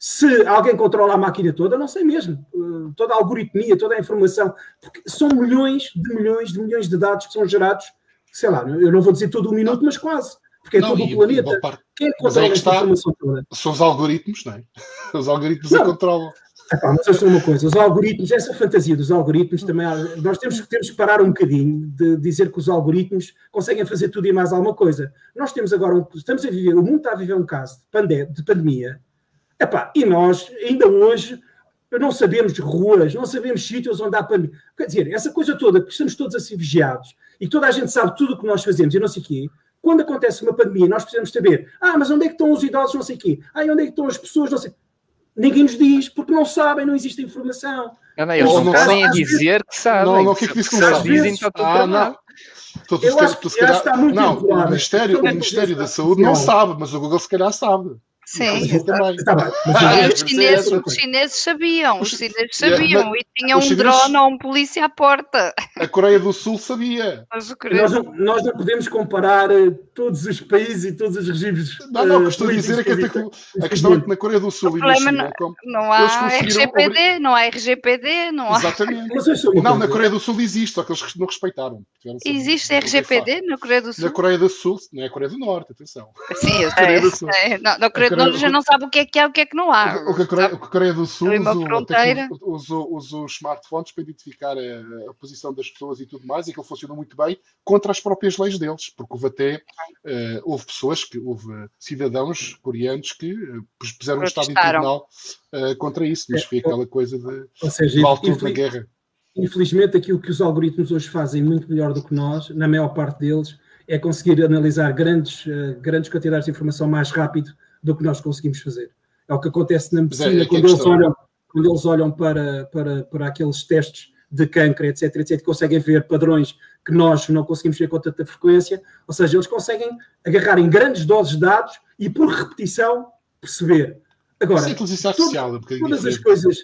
Speaker 3: se alguém controla a máquina toda, não sei mesmo. Uh, toda a algoritmia, toda a informação. Porque são milhões de milhões de milhões de dados que são gerados, sei lá, eu não vou dizer todo um minuto, mas quase. Porque é não, todo o planeta. Parte... Quem é que controla esta informação toda?
Speaker 1: São os algoritmos, não é? Os algoritmos não. a controlam.
Speaker 3: Epá, mas eu sou uma coisa, os algoritmos, essa fantasia dos algoritmos também, nós temos, temos que parar um bocadinho de dizer que os algoritmos conseguem fazer tudo e mais alguma coisa. Nós temos agora, um, estamos a viver, o mundo está a viver um caso de, pandemia, de pandemia Epá, e nós, ainda hoje, não sabemos ruas, não sabemos sítios onde há pandemia. Quer dizer, essa coisa toda, que estamos todos assim vigiados e toda a gente sabe tudo o que nós fazemos e não sei o quê, quando acontece uma pandemia, nós precisamos saber, ah, mas onde é que estão os idosos, não sei o quê, ah, onde é que estão as pessoas, não sei Ninguém nos diz, porque não sabem, não existe informação.
Speaker 4: Não, não, eles não podem dizer que sabem. Não, não, o que é que disse que não
Speaker 1: dizem? Está tudo ah, não. Tu, tu, eu acho, tu, se calhar, não, o Ministério, o Ministério da Saúde não sabe, mas o Google se calhar sabe.
Speaker 2: Sim, também. Tá ah, os, chineses, os, chineses, sabiam, os chineses sabiam e tinham um chineses, drone ou um polícia à porta.
Speaker 1: A Coreia do Sul sabia.
Speaker 3: Nós não, nós não, podemos comparar eh, todos os países e todos os regimes.
Speaker 1: Não, não, o que estou a dizer é que a, questão é que na Coreia do Sul e na China,
Speaker 2: não, como, não há RGPD, não há RGPD, não há.
Speaker 1: Exatamente. Não, na Coreia do Sul existe, só que eles não respeitaram.
Speaker 2: Existe RGPD na Coreia do Sul?
Speaker 1: Na Coreia do Sul, não é a Coreia do Norte, atenção.
Speaker 2: Sim, eu sei. Na Coreia Norte já não sabe o que é que é, o que é que não há.
Speaker 1: O que a Coreia, o que a Coreia do Sul usa, usa, os smartphones para identificar a, a, posição das pessoas e tudo mais, e que ele funciona muito bem contra as próprias leis deles, porque houve até uh, houve pessoas que houve cidadãos coreanos que uh, puseram um estado em tribunal uh, contra isso, mas foi aquela coisa de, Ou seja, de altura da guerra.
Speaker 3: Infelizmente, aquilo que os algoritmos hoje fazem muito melhor do que nós, na maior parte deles, é conseguir analisar grandes, grandes quantidades de informação mais rápido do que nós conseguimos fazer. É o que acontece na é, medicina é, quando, eles olham, quando eles olham para, para, para aqueles testes de câncer, etc, etc, conseguem ver padrões que nós não conseguimos ver com tanta frequência, ou seja, eles conseguem agarrar em grandes doses de dados e por repetição perceber. Agora, sim,
Speaker 1: todo,
Speaker 3: um todas as coisas,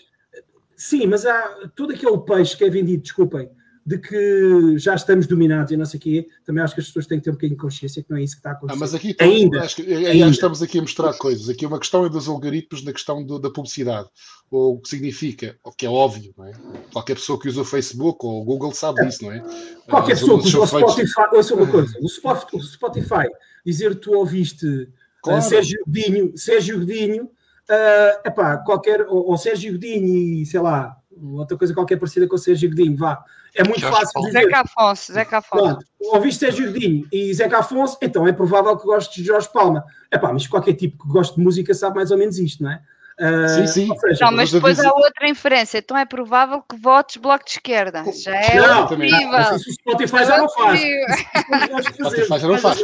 Speaker 3: sim, mas há todo aquele peixe que é vendido, desculpem, de que já estamos dominados e não sei o quê, também acho que as pessoas têm que ter um bocadinho de consciência que não é isso que está a acontecer. Ah,
Speaker 1: mas aqui ainda, acho que, ainda. estamos aqui a mostrar coisas. Aqui uma questão é dos algoritmos na questão do, da publicidade. Ou o que significa, o que é óbvio, não é? Qualquer pessoa que usa o Facebook ou o Google sabe disso, não é?
Speaker 3: Qualquer As pessoa que usa o Spotify, ouça uma coisa, o Spotify, dizer que tu ouviste eh, claro. Sérgio Godinho, Sérgio Godinho, uh, epá, qualquer, ou, ou Sérgio Godinho e sei lá, outra coisa qualquer parecida com o Sérgio Godinho, vá. É muito Jorge fácil dizer.
Speaker 2: Zeca Afonso, Zeca Afonso. Pronto,
Speaker 3: ouviste Sérgio Godinho e Zeca Afonso, então é provável que gostes de Jorge Palma. É pá, mas qualquer tipo que goste de música sabe mais ou menos isto, não é?
Speaker 1: Uh, sim, sim.
Speaker 2: Seja, não, mas depois há outra inferência. Então é provável que votes Bloco de Esquerda. Já é não, horrível.
Speaker 3: Isso o Spotify já não faz.
Speaker 1: Spotify já não faz.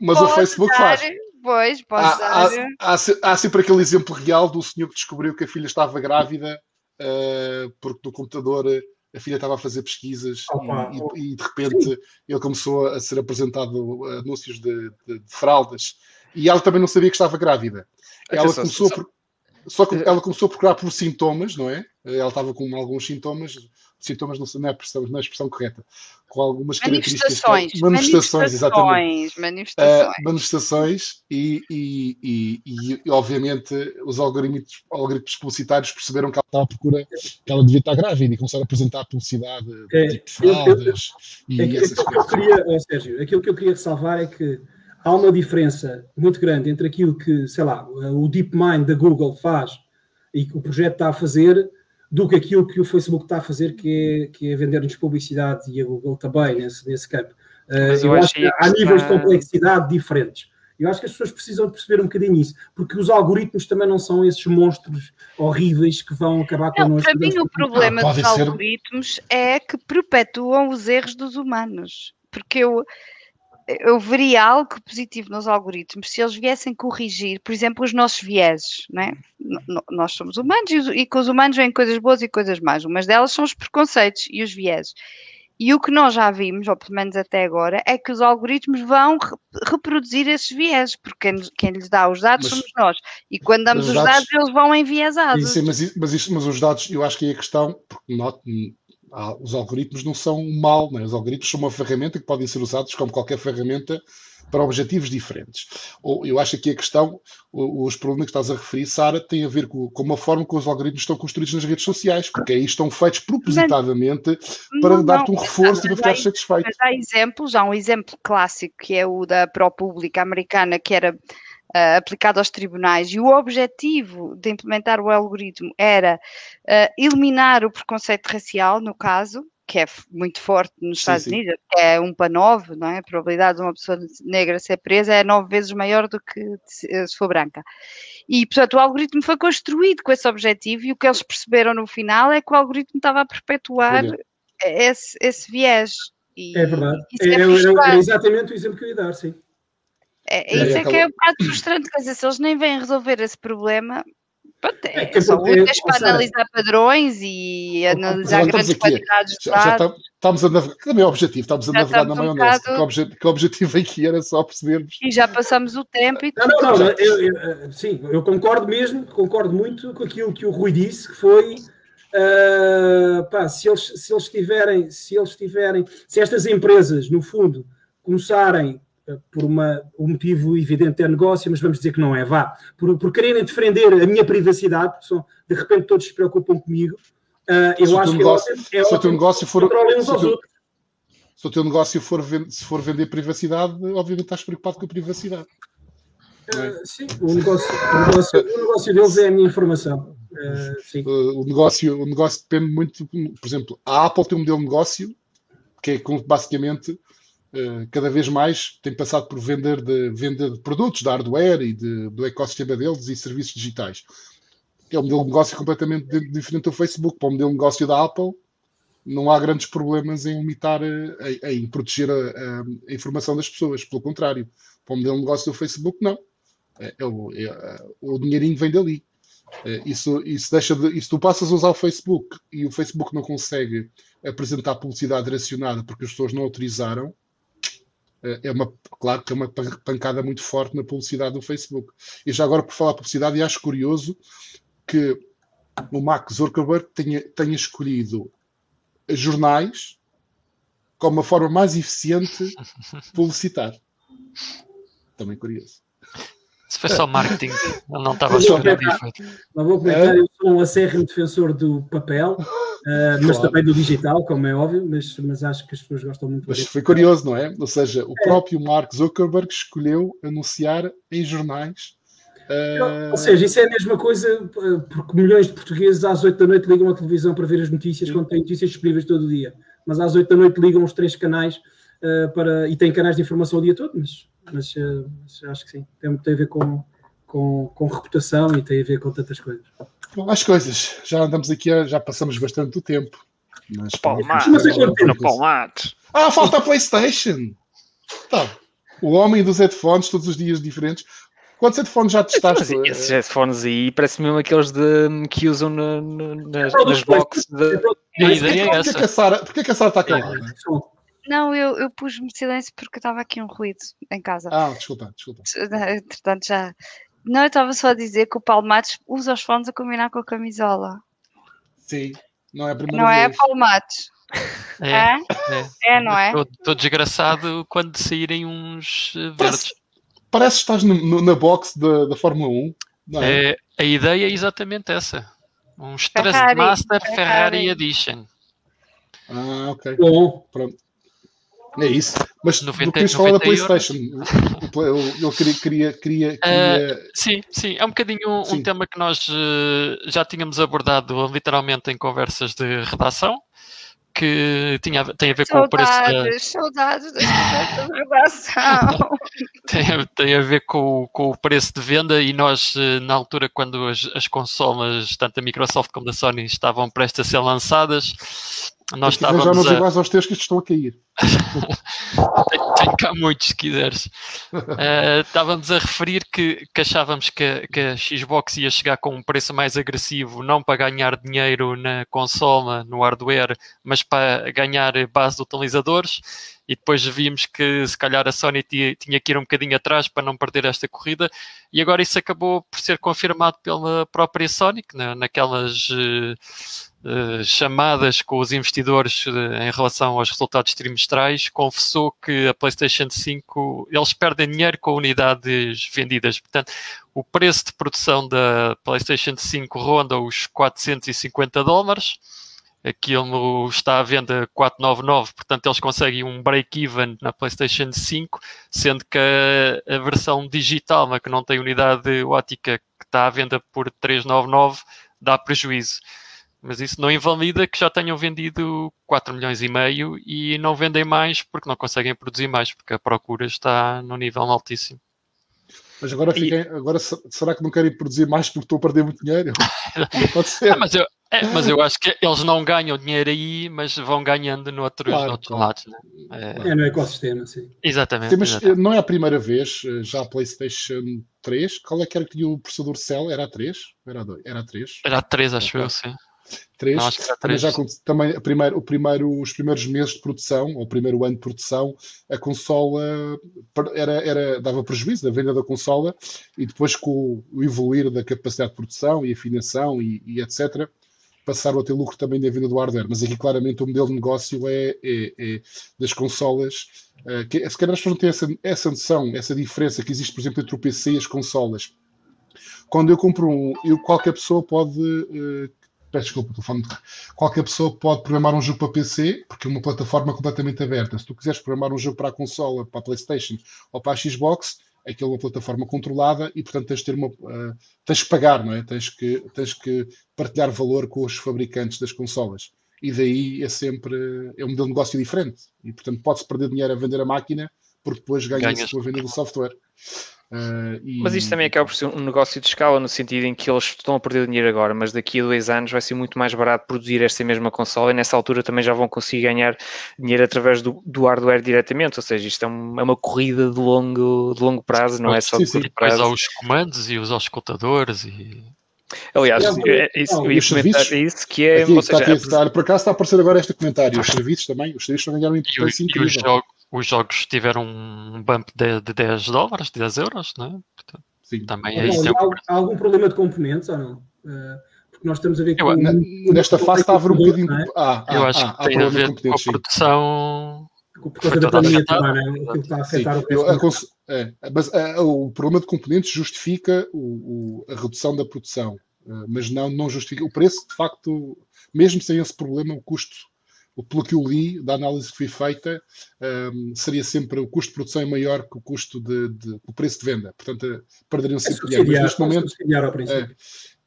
Speaker 1: Mas o Facebook faz.
Speaker 2: Pois, pode
Speaker 1: há, há, há, há, sempre aquele exemplo real do senhor que descobriu que a filha estava grávida uh, porque no computador a filha estava a fazer pesquisas e, e, e, de repente Sim. ele começou a ser apresentado anúncios de, de, de, fraldas e ela também não sabia que estava grávida. Ela começou, só, por, só que ela começou a procurar por sintomas, não é? Ela estava com alguns sintomas, sintomas não, não, é, expressão, não é a expressão correta, com algumas
Speaker 2: manifestações,
Speaker 1: características. Manifestações, exatamente.
Speaker 2: Manifestações. Uh,
Speaker 1: manifestações e, e, e, e, obviamente, os algoritmos, algoritmos publicitários perceberam que ela estava à procura, que ela devia estar grávida e começaram a apresentar publicidade é, tipo fraldas
Speaker 3: e é, essas coisas. Que eu queria, oh, Sérgio, aquilo que eu queria ressalvar é que há uma diferença muito grande entre aquilo que, sei lá, o DeepMind da Google faz e que o projeto está a fazer do que aquilo que o Facebook está a fazer, que é, que é vender-nos publicidade e a Google também nesse, nesse campo. Uh, eu, eu, acho que há níveis de complexidade diferentes. Eu acho que as pessoas precisam de perceber um bocadinho isso, porque os algoritmos também não são esses monstros horríveis que vão acabar
Speaker 2: não,
Speaker 3: connosco.
Speaker 2: Para mim, o problema ah, dos ser... algoritmos é que perpetuam os erros dos humanos. Porque eu, eu veria algo positivo nos algoritmos se eles viessem corrigir, por exemplo, os nossos vieses, né? Nós somos humanos e, com os humanos vêm coisas boas e coisas más. Umas delas são os preconceitos e os vieses. E o que nós já vimos, ou pelo menos até agora, é que os algoritmos vão re reproduzir esses vieses, porque quem, lhes dá os dados mas, somos nós. E quando damos os dados, dados, eles vão enviesados.
Speaker 1: Sim, mas, mas, isso, mas os dados, eu acho que é a questão, porque os algoritmos não são mal, né? os algoritmos são uma ferramenta que podem ser usados como qualquer ferramenta para objetivos diferentes. Eu acho que a questão, os problemas que estás a referir, Sara, têm a ver com, com uma forma como os algoritmos estão construídos nas redes sociais, porque aí estão feitos propositadamente para dar-te um reforço não, e para ficar satisfeito. Mas
Speaker 2: há exemplos, há um exemplo clássico que é o da ProPublica americana, que era uh, aplicado aos tribunais e o objetivo de implementar o algoritmo era uh, eliminar o preconceito racial, no caso, que é muito forte nos sim, Estados sim. Unidos, que é um para nove, não é? A probabilidade de uma pessoa negra ser presa é nove vezes maior do que se for branca. E, portanto, o algoritmo foi construído com esse objetivo e o que eles perceberam no final é que o algoritmo estava a perpetuar esse, esse viés.
Speaker 3: E, é verdade. É, é, é, exatamente o exemplo que eu ia dar, sim.
Speaker 2: É, isso é, que é um bocado frustrante, quer dizer, se eles nem vêm resolver esse problema, pronto, é, é só úteis para analisar padrões e analisar grandes quantidades de dados.
Speaker 1: estamos a navegar, também é objetivo, estamos a já navegar estamos na maionese, um bocado... que, o objetivo, que o objetivo aqui era só percebermos.
Speaker 2: E já passamos o tempo e
Speaker 3: Não, não, não, eu, eu, sim, eu concordo mesmo, concordo muito com aquilo que o Rui disse, que foi uh, pá, se eles, se eles tiverem, se eles tiverem, se estas empresas, no fundo, começarem por uma, um motivo evidente é negócio, mas vamos dizer que não é, vá, por, por quererem defender a minha privacidade, porque são, de repente todos se preocupam comigo, uh, eu acho que
Speaker 1: negócio, é, é se o teu negócio for se o, teu, se o teu negócio for, se for vender privacidade, obviamente estás preocupado com a privacidade.
Speaker 3: Uh, sim, o negócio, o, negócio, o negócio deles é a minha informação. Uh,
Speaker 1: o, negócio, o negócio depende muito, por exemplo, a Apple tem um modelo de negócio que é basicamente cada vez mais tem passado por vender de, venda de produtos, de hardware e de, do ecossistema deles e serviços digitais. É um modelo de negócio completamente diferente do Facebook. Para o modelo de negócio da Apple, não há grandes problemas em limitar, em, em proteger a, a, informação das pessoas. Pelo contrário, para o modelo de negócio do Facebook, não. É, é, é, o dinheirinho vem dali. É, isso, isso deixa de, isso tu passas a usar o Facebook e o Facebook não consegue apresentar publicidade direcionada porque as pessoas não autorizaram. É, é uma, claro que é uma pancada muito forte na publicidade do Facebook. E já agora, por falar publicidade, acho curioso que o Mark Zuckerberg tenha, tenha escolhido jornais como a forma mais eficiente de publicitar. Também curioso.
Speaker 5: Se foi só marketing, não estava a escolher
Speaker 3: Não vou comentar, eu sou um acérrimo defensor do papel, mas claro. também do digital, como é óbvio, mas, mas acho que as pessoas gostam muito.
Speaker 1: Mas foi curioso, não é? Ou seja, o é. próprio Mark Zuckerberg escolheu anunciar em jornais.
Speaker 3: Uh... Ou seja, isso é a mesma coisa, eh, porque milhões de portugueses às 8 da noite ligam a televisão para ver as notícias, Sim. quando têm notícias disponíveis todo o dia. Mas às 8 da noite ligam os três canais uh, para, e têm canais de informação o dia todo, mas mas, eh, mas acho que sim, tem, tem a ver com, com, com, reputação e tem a ver com tantas coisas.
Speaker 1: Bom, as coisas, já andamos aqui, já passamos bastante do tempo. Mas,
Speaker 4: palmates.
Speaker 1: Ah, falta a PlayStation! Tá. O homem dos headphones, todos os dias diferentes. Quantos headphones já testaste?
Speaker 4: Mas esses headphones aí parece mesmo aqueles de, que usam na, na, nas, nas boxes. De...
Speaker 1: A ideia é essa. Porquê que a Sara está calada?
Speaker 2: Não, eu, eu pus-me de silêncio porque estava aqui um ruído em casa.
Speaker 1: Ah, desculpa, desculpa.
Speaker 2: Entretanto, já. Não, eu estava só a dizer que o Paulo Matos usa os fones a combinar com a camisola.
Speaker 1: Sim, não é a primeira
Speaker 2: não
Speaker 1: é,
Speaker 2: vez. Não é, Paulo Matos? É, é, é. é não é?
Speaker 5: Estou desgraçado quando saírem uns eh, verdes.
Speaker 1: Parece, que estás no, no, na box da, da Fórmula 1. Não é?
Speaker 5: é? a ideia é exatamente essa. Um Stress Master Ferrari. Ferrari Edition.
Speaker 1: Ah, ok. Bom, pronto. É isso. Mas 90, não querias falar da PlayStation. Eu queria. queria, queria, queria...
Speaker 5: Uh, sim, sim. É um bocadinho sim. um tema que nós uh, já tínhamos abordado literalmente em conversas de redação. Que tinha, tem a ver
Speaker 2: saudades,
Speaker 5: com o preço.
Speaker 2: Da... Saudades das conversas de redação.
Speaker 5: tem, tem a ver com, com o preço de venda e nós, uh, na altura, quando as, as consolas, tanto da Microsoft como da Sony, estavam prestes a ser lançadas, nós estávamos
Speaker 1: já não a... iguais aos teus que estão a cair.
Speaker 5: tenho, tenho cá muitos, se quiseres. Uh, estávamos a referir que, que achávamos que, que, a Xbox ia chegar com um preço mais agressivo, não para ganhar dinheiro na consola, no hardware, mas para ganhar base de utilizadores. E depois vimos que se calhar a Sony tinha, tinha que ir um bocadinho atrás para não perder esta corrida. E agora isso acabou por ser confirmado pela própria Sony, na, naquelas. Uh, chamadas com os investidores uh, em relação aos resultados trimestrais, confessou que a PlayStation 5 eles perdem dinheiro com unidades vendidas. Portanto, o preço de produção da PlayStation 5 ronda os 450 dólares. Aquilo está à venda 499, portanto eles conseguem um break-even na PlayStation 5, sendo que a, a versão digital, mas que não tem unidade ótica, que está à venda por 399, dá prejuízo. Mas isso não invalida que já tenham vendido 4 milhões e meio e não vendem mais porque não conseguem produzir mais, porque a procura está no nível altíssimo.
Speaker 1: Mas agora, e... agora será que não querem produzir mais porque estou a perder muito dinheiro? Pode ser.
Speaker 5: mas, eu, é, mas eu acho que eles não ganham dinheiro aí, mas vão ganhando no outro, claro, outros claro. lados. Né?
Speaker 3: É... é... no ecossistema, sim.
Speaker 5: Exatamente.
Speaker 1: Sim, mas
Speaker 5: exatamente.
Speaker 1: não é a primeira vez, eh, já a PlayStation 3. Qual é que era que tinha o processador Cell? Era a 3? Era a 2? Era a 3?
Speaker 5: Era a 3, acho eu, sim.
Speaker 1: Três. Não, também já também primeiro, o primeiro, os primeiros meses de produção, ou o primeiro ano de produção, a consola era, era, dava prejuízo da venda da consola e depois com o evoluir da capacidade de produção e afinação e, e etc passaram a ter lucro também da venda do hardware, mas aqui claramente o modelo de negócio é, é, é das consolas. Uh, que, se calhar as pessoas não têm essa, essa noção, essa diferença que existe, por exemplo, entre o PC e as consolas. Quando eu compro um, eu, qualquer pessoa pode. Uh, peço desculpa, estou falando. Qualquer pessoa pode programar um jogo para PC, porque é uma plataforma completamente aberta. Se tu quiseres programar um jogo para a consola, para a PlayStation ou para a Xbox, aquilo é uma plataforma controlada e, portanto, tens de ter uma. Uh, tens que pagar, não é? Tens que, tens que partilhar valor com os fabricantes das consolas. E daí é sempre. é um modelo de negócio diferente. E, portanto, pode-se perder dinheiro a vender a máquina, porque depois ganha-se com a venda do software.
Speaker 4: Uh, e... Mas isto também acaba por ser um negócio de escala, no sentido em que eles estão a perder dinheiro agora, mas daqui a dois anos vai ser muito mais barato produzir esta mesma consola e nessa altura também já vão conseguir ganhar dinheiro através do, do hardware diretamente, ou seja, isto é, uma, é uma corrida de longo, de longo prazo, não é só de curto prazo.
Speaker 5: Depois há os comandos e os auscultadores e...
Speaker 4: Aliás, é, isso, não, eu comentar isso que é.
Speaker 1: Aqui, seja, está, está, por acaso está a aparecer agora este comentário. Os serviços também, os serviços também ganharam importância incrível.
Speaker 5: E os, jogos, os jogos tiveram um bump de, de 10 dólares, de 10 euros, não é? Portanto,
Speaker 3: Sim. Também é isso. Há, há, algum problema de componentes ou não? Uh, porque nós estamos a ver que.
Speaker 1: Eu, nesta fase está a haver um bocadinho. É?
Speaker 5: Ah, ah, eu acho ah, que tem a ver com a produção.
Speaker 3: Por causa da pandemia também, né? Aquilo está a afetar Sim, o
Speaker 1: preço. É, mas é, o problema de componentes justifica o, o, a redução da produção, uh, mas não, não justifica. O preço, de facto, mesmo sem esse problema, o custo pelo que eu li da análise que foi feita, um, seria sempre o custo de produção é maior que o custo de, de o preço de venda. Portanto, perderiam sempre dinheiro. Mas neste momento, é,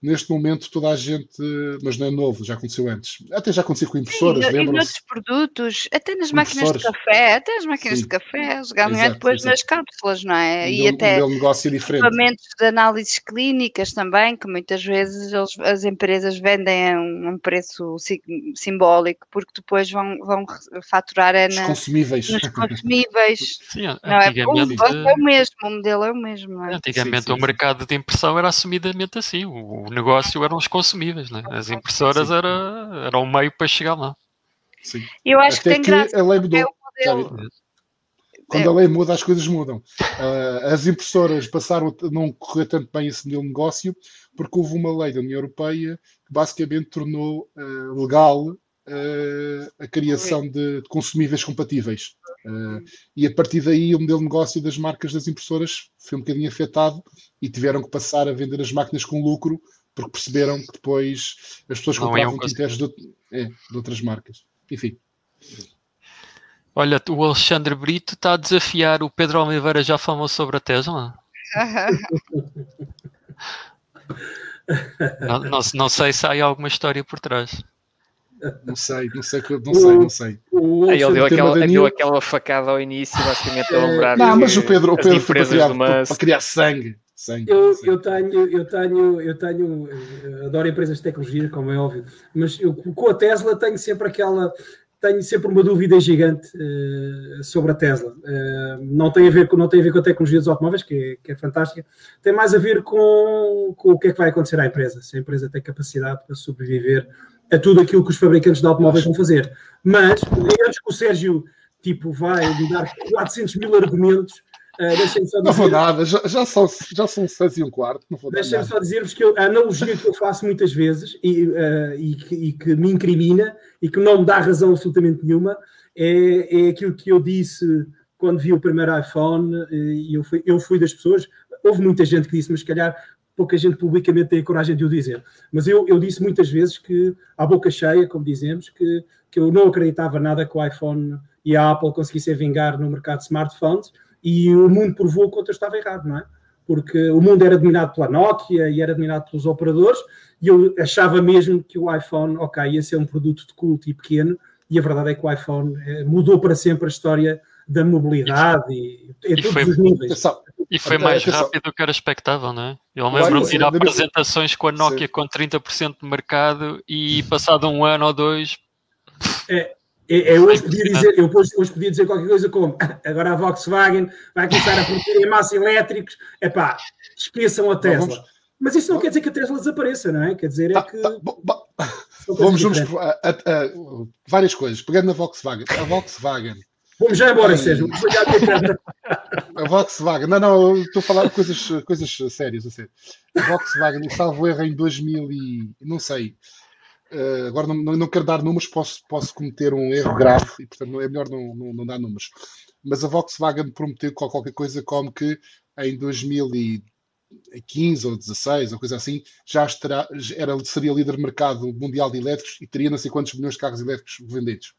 Speaker 1: neste momento toda a gente, mas não é novo, já aconteceu antes. Até já aconteceu com impressoras,
Speaker 2: lembram-se? E noutros produtos, até nas máquinas de café, até as máquinas Sim. de café, ganham depois exato. nas cápsulas, não é?
Speaker 1: e até um negócio diferente.
Speaker 2: equipamentos de análises clínicas também, que muitas vezes eles, as empresas vendem a um, preço simbólico, porque depois vão, vão faturar é na,
Speaker 1: consumíveis.
Speaker 2: nos consumíveis. Sim, não é? O, é o mesmo, o modelo é o mesmo. É?
Speaker 5: Antigamente sim, sim, o mercado de impressão era assumidamente assim, o negócio eram os consumíveis, né? as impressoras era, era o meio para chegar lá.
Speaker 2: Sim. Eu acho Até que tem que graça.
Speaker 1: A lei mudou. Quando é. a lei muda, as coisas mudam. Uh, as impressoras passaram a não correr tanto bem esse modelo de negócio porque houve uma lei da União Europeia que basicamente tornou uh, legal uh, a criação de, de consumíveis compatíveis. Uh, e a partir daí o modelo de negócio das marcas das impressoras foi um bocadinho afetado e tiveram que passar a vender as máquinas com lucro porque perceberam que depois as pessoas compravam critérios de, é, de outras marcas. Enfim.
Speaker 5: Olha, o Alexandre Brito está a desafiar o Pedro Oliveira, já falou sobre a Tesla? não, não, não, sei se há alguma história por trás.
Speaker 1: Não sei, não sei, não sei, não sei.
Speaker 4: Aí ele deu aquela, deu aquela facada ao início, basicamente a lembrar.
Speaker 1: Não, mas o Pedro, o Pedro foi para criar, para criar sangue. Sangue,
Speaker 3: eu, eu, tenho, eu tenho, eu tenho, adoro empresas de tecnologia, como é óbvio, mas eu, com a Tesla tenho sempre aquela, tenho sempre uma dúvida gigante uh, sobre a Tesla. Uh, não tem a ver com não tem a ver com a tecnologia dos automóveis, que é, que é fantástica. Tem mais a ver com, com o que é que vai acontecer à empresa. Se a empresa tem capacidade para sobreviver a tudo aquilo que os fabricantes de automóveis vão fazer. Mas, antes que o Sérgio tipo, vai dar 400 mil argumentos Uh,
Speaker 1: Deixem-me só dizer... Não vou nada, já, já, são, já são seis e um quarto.
Speaker 3: Deixem-me só dizer-vos que eu, a analogia que eu faço muitas vezes e, uh, e, que, e, que, me incrimina e que não me dá razão absolutamente nenhuma é, é aquilo que eu disse quando vi o primeiro iPhone e eu fui, eu fui das pessoas. Houve muita gente que disse, mas se calhar pouca gente publicamente tem a coragem de o dizer. Mas eu, eu disse muitas vezes que, à boca cheia, como dizemos, que, que eu não acreditava nada que o iPhone e a Apple conseguissem vingar no mercado de smartphones e o mundo provou que eu estava errado, não é? Porque o mundo era dominado pela Nokia e era dominado pelos operadores, e eu achava mesmo que o iPhone, ok, ia ser um produto de culto e pequeno, e a verdade é que o iPhone eh, mudou para sempre a história da mobilidade e, em todos foi, os níveis.
Speaker 5: E foi mais rápido do que era expectável, não é? Eu lembro-me de ir a apresentações com a Nokia com 30% de mercado e passado um ano ou dois.
Speaker 3: É, eu, é, é, hoje, podia dizer, eu hoje podia dizer qualquer coisa como agora a Volkswagen vai começar a produzir em massa elétricos. É pá, esqueçam a Tesla. Mas isso não quer dizer que a Tesla desapareça, não é? Quer dizer é tá, que. Tá, bom, bom.
Speaker 1: Vamos juntos a, a, a, várias coisas. Pegando na Volkswagen. A Volkswagen.
Speaker 3: Vamos já embora, Sérgio.
Speaker 1: A Volkswagen. Não, não, estou a falar de coisas, coisas sérias. A sério. A Volkswagen, salvo erro, em 2000 e... não sei. Uh, agora não, não, não, quero dar números, posso, posso cometer um erro grave e, portanto, é melhor não, não, não dar números. Mas a Volkswagen prometeu qualquer coisa como que em 2015 ou 16 ou coisa assim, já estará, era, seria líder de mercado mundial de elétricos e teria não sei quantos milhões de carros elétricos vendidos.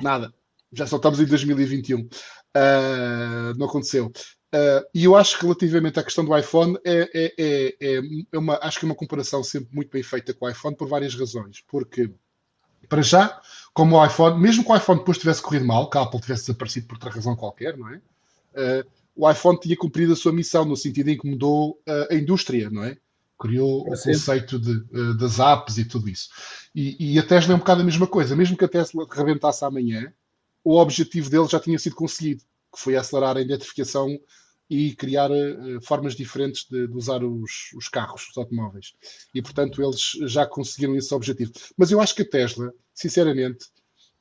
Speaker 1: Nada. Já só estamos em 2021. Uh, ah, não aconteceu. Uh, e eu acho que relativamente à questão do iPhone é, é, é, é, uma, acho que é uma comparação sempre muito bem feita com o iPhone por várias razões. Porque, para já, como o iPhone, mesmo que o iPhone depois tivesse corrido mal, que a Apple tivesse desaparecido por outra razão qualquer, não é? Uh, o iPhone tinha cumprido a sua missão no sentido em que mudou uh, a indústria, não é? Criou o conceito de, uh, das apps e tudo isso. E, e, a Tesla é um bocado a mesma coisa. Mesmo que a Tesla rebentasse amanhã, o objetivo dele já tinha sido conseguido, que foi acelerar a identificação e criar uh, formas diferentes de, de usar os, os, carros, os automóveis. E, portanto, eles já conseguiram esse objetivo. Mas eu acho que a Tesla, sinceramente,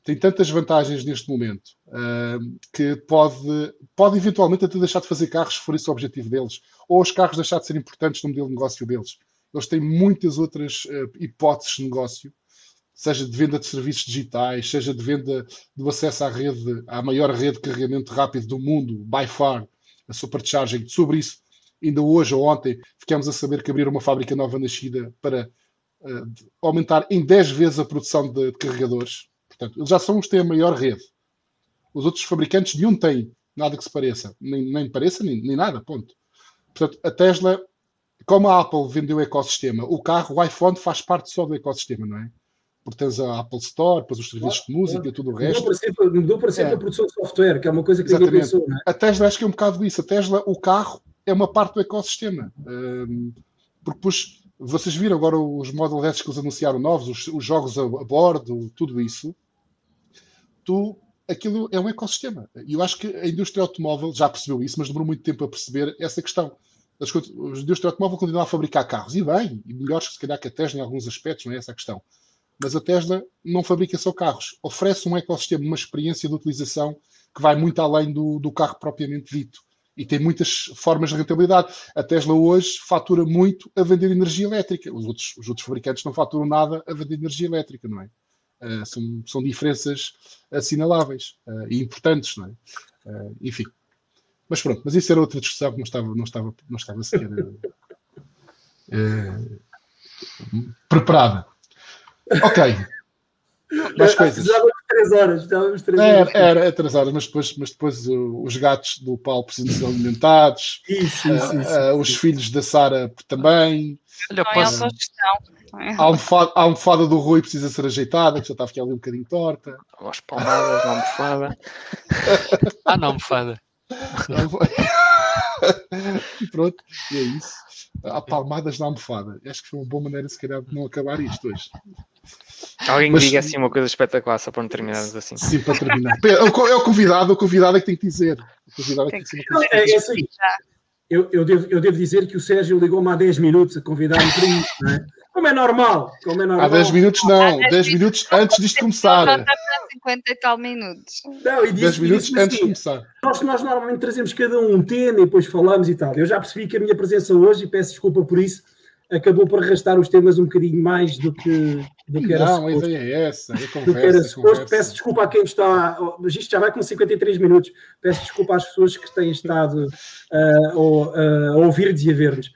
Speaker 1: tem tantas vantagens neste momento uh, que pode, pode eventualmente até deixar de fazer carros se for esse o objetivo deles, ou os carros deixar de ser importantes no modelo de negócio deles. Eles têm muitas outras uh, hipóteses de negócio, seja de venda de serviços digitais, seja de venda do acesso à rede, à maior rede de carregamento rápido do mundo, by far, a Supercharging. Sobre isso, ainda hoje ou ontem, ficamos a saber que abriram uma fábrica nova na China para uh, aumentar em 10 vezes a produção de, de carregadores Portanto, eles já são os que têm a maior rede. Os outros fabricantes nenhum têm nada que se pareça. Nem, nem pareça, nem, nem nada, ponto. Portanto, a Tesla, como a Apple vendeu o ecossistema, o carro, o iPhone faz parte só do ecossistema, não é? Porque tens a Apple Store, depois os serviços de música e tudo o resto.
Speaker 3: Mudou para sempre, mudou para sempre é. a produção de software, que é uma coisa que Exatamente. ninguém pensou, não é?
Speaker 1: A Tesla acho que é um bocado isso. A Tesla, o carro, é uma parte do ecossistema. Um, porque depois, vocês viram agora os Model S que eles anunciaram novos, os, os jogos a, a bordo, tudo isso tu, aquilo é um ecossistema. E eu acho que a indústria automóvel já percebeu isso, mas demorou muito tempo a perceber essa questão. A indústria automóvel continua a fabricar carros, e bem, e melhores se calhar que a Tesla em alguns aspectos, não é essa a questão. Mas a Tesla não fabrica só carros, oferece um ecossistema, uma experiência de utilização que vai muito além do, do carro propriamente dito. E tem muitas formas de rentabilidade. A Tesla hoje fatura muito a vender energia elétrica. Os outros, os outros fabricantes não faturam nada a vender energia elétrica, não é? Uh, são, são diferenças assinaláveis uh, e importantes, não é? Uh, enfim. Mas pronto, mas isso era outra discussão que não estava, não estava, não estava sequer preparada. Ok. Mais coisas.
Speaker 3: Estávamos três horas, estávamos três
Speaker 1: horas. Era, era, três horas, mas depois, mas depois uh, os gatos do Paulo precisam ser alimentados.
Speaker 3: Isso, isso, isso, uh,
Speaker 1: os filhos da Sara também.
Speaker 2: Olha, posso...
Speaker 1: A almofada, a almofada do Rui precisa ser ajeitada, que já está a ficar ali um bocadinho torta.
Speaker 4: As palmadas na almofada.
Speaker 5: ah, na almofada.
Speaker 1: E pronto, e é isso. Há palmadas na almofada. Acho que foi uma boa maneira, se calhar, de não acabar isto hoje.
Speaker 4: Alguém Mas, diga assim uma coisa espetacular, só para não terminarmos assim.
Speaker 1: Sim, para terminar. É o convidado, o convidado é que tem que dizer. O convidado é que tem que dizer.
Speaker 3: É, é assim, eu, eu, devo, eu devo dizer que o Sérgio ligou-me há 10 minutos a convidar-me para isso, não é? Como é normal. Como é normal.
Speaker 1: Há 10 minutos não, 10 minutos antes disto começar. Já está
Speaker 2: para 50 e tal minutos.
Speaker 3: Não, e 10 minutos antes assim, de começar. Nós, nós normalmente trazemos cada um um tema e depois falamos e tal. Eu já percebi que a minha presença hoje, e peço desculpa por isso, acabou por arrastar os temas um bocadinho mais do que, do que era
Speaker 1: Não, a ideia é essa. É
Speaker 3: conversa, do que era suposto. Peço desculpa a quem está. Isto já vai com 53 minutos. Peço desculpa às pessoas que têm estado uh, uh, a ouvir-nos e a ver-nos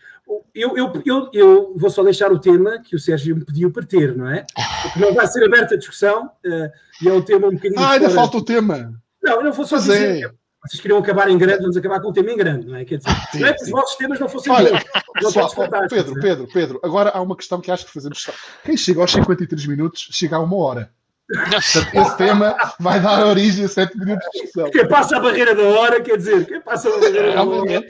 Speaker 3: eu, eu, eu, eu, vou só deixar o tema que o Sérgio me pediu para ter, não é? Porque não vai ser aberta a discussão uh, e é um tema um bocadinho.
Speaker 1: Ah, ainda fora. falta o tema.
Speaker 3: Não, eu não vou só dizer. É. Vocês queriam acabar em grande, vamos acabar com um tema em grande, não é? Quer dizer, sim, não é que os vossos temas não fossem
Speaker 1: Olha, bons, só, Pedro? Pedro, Pedro, agora há uma questão que acho que fazemos. Quem chega aos 53 minutos chega a uma hora. Esse tema vai dar origem a 7 minutos de discussão.
Speaker 3: Quem passa a barreira da hora, quer dizer, quem passa a barreira da hora.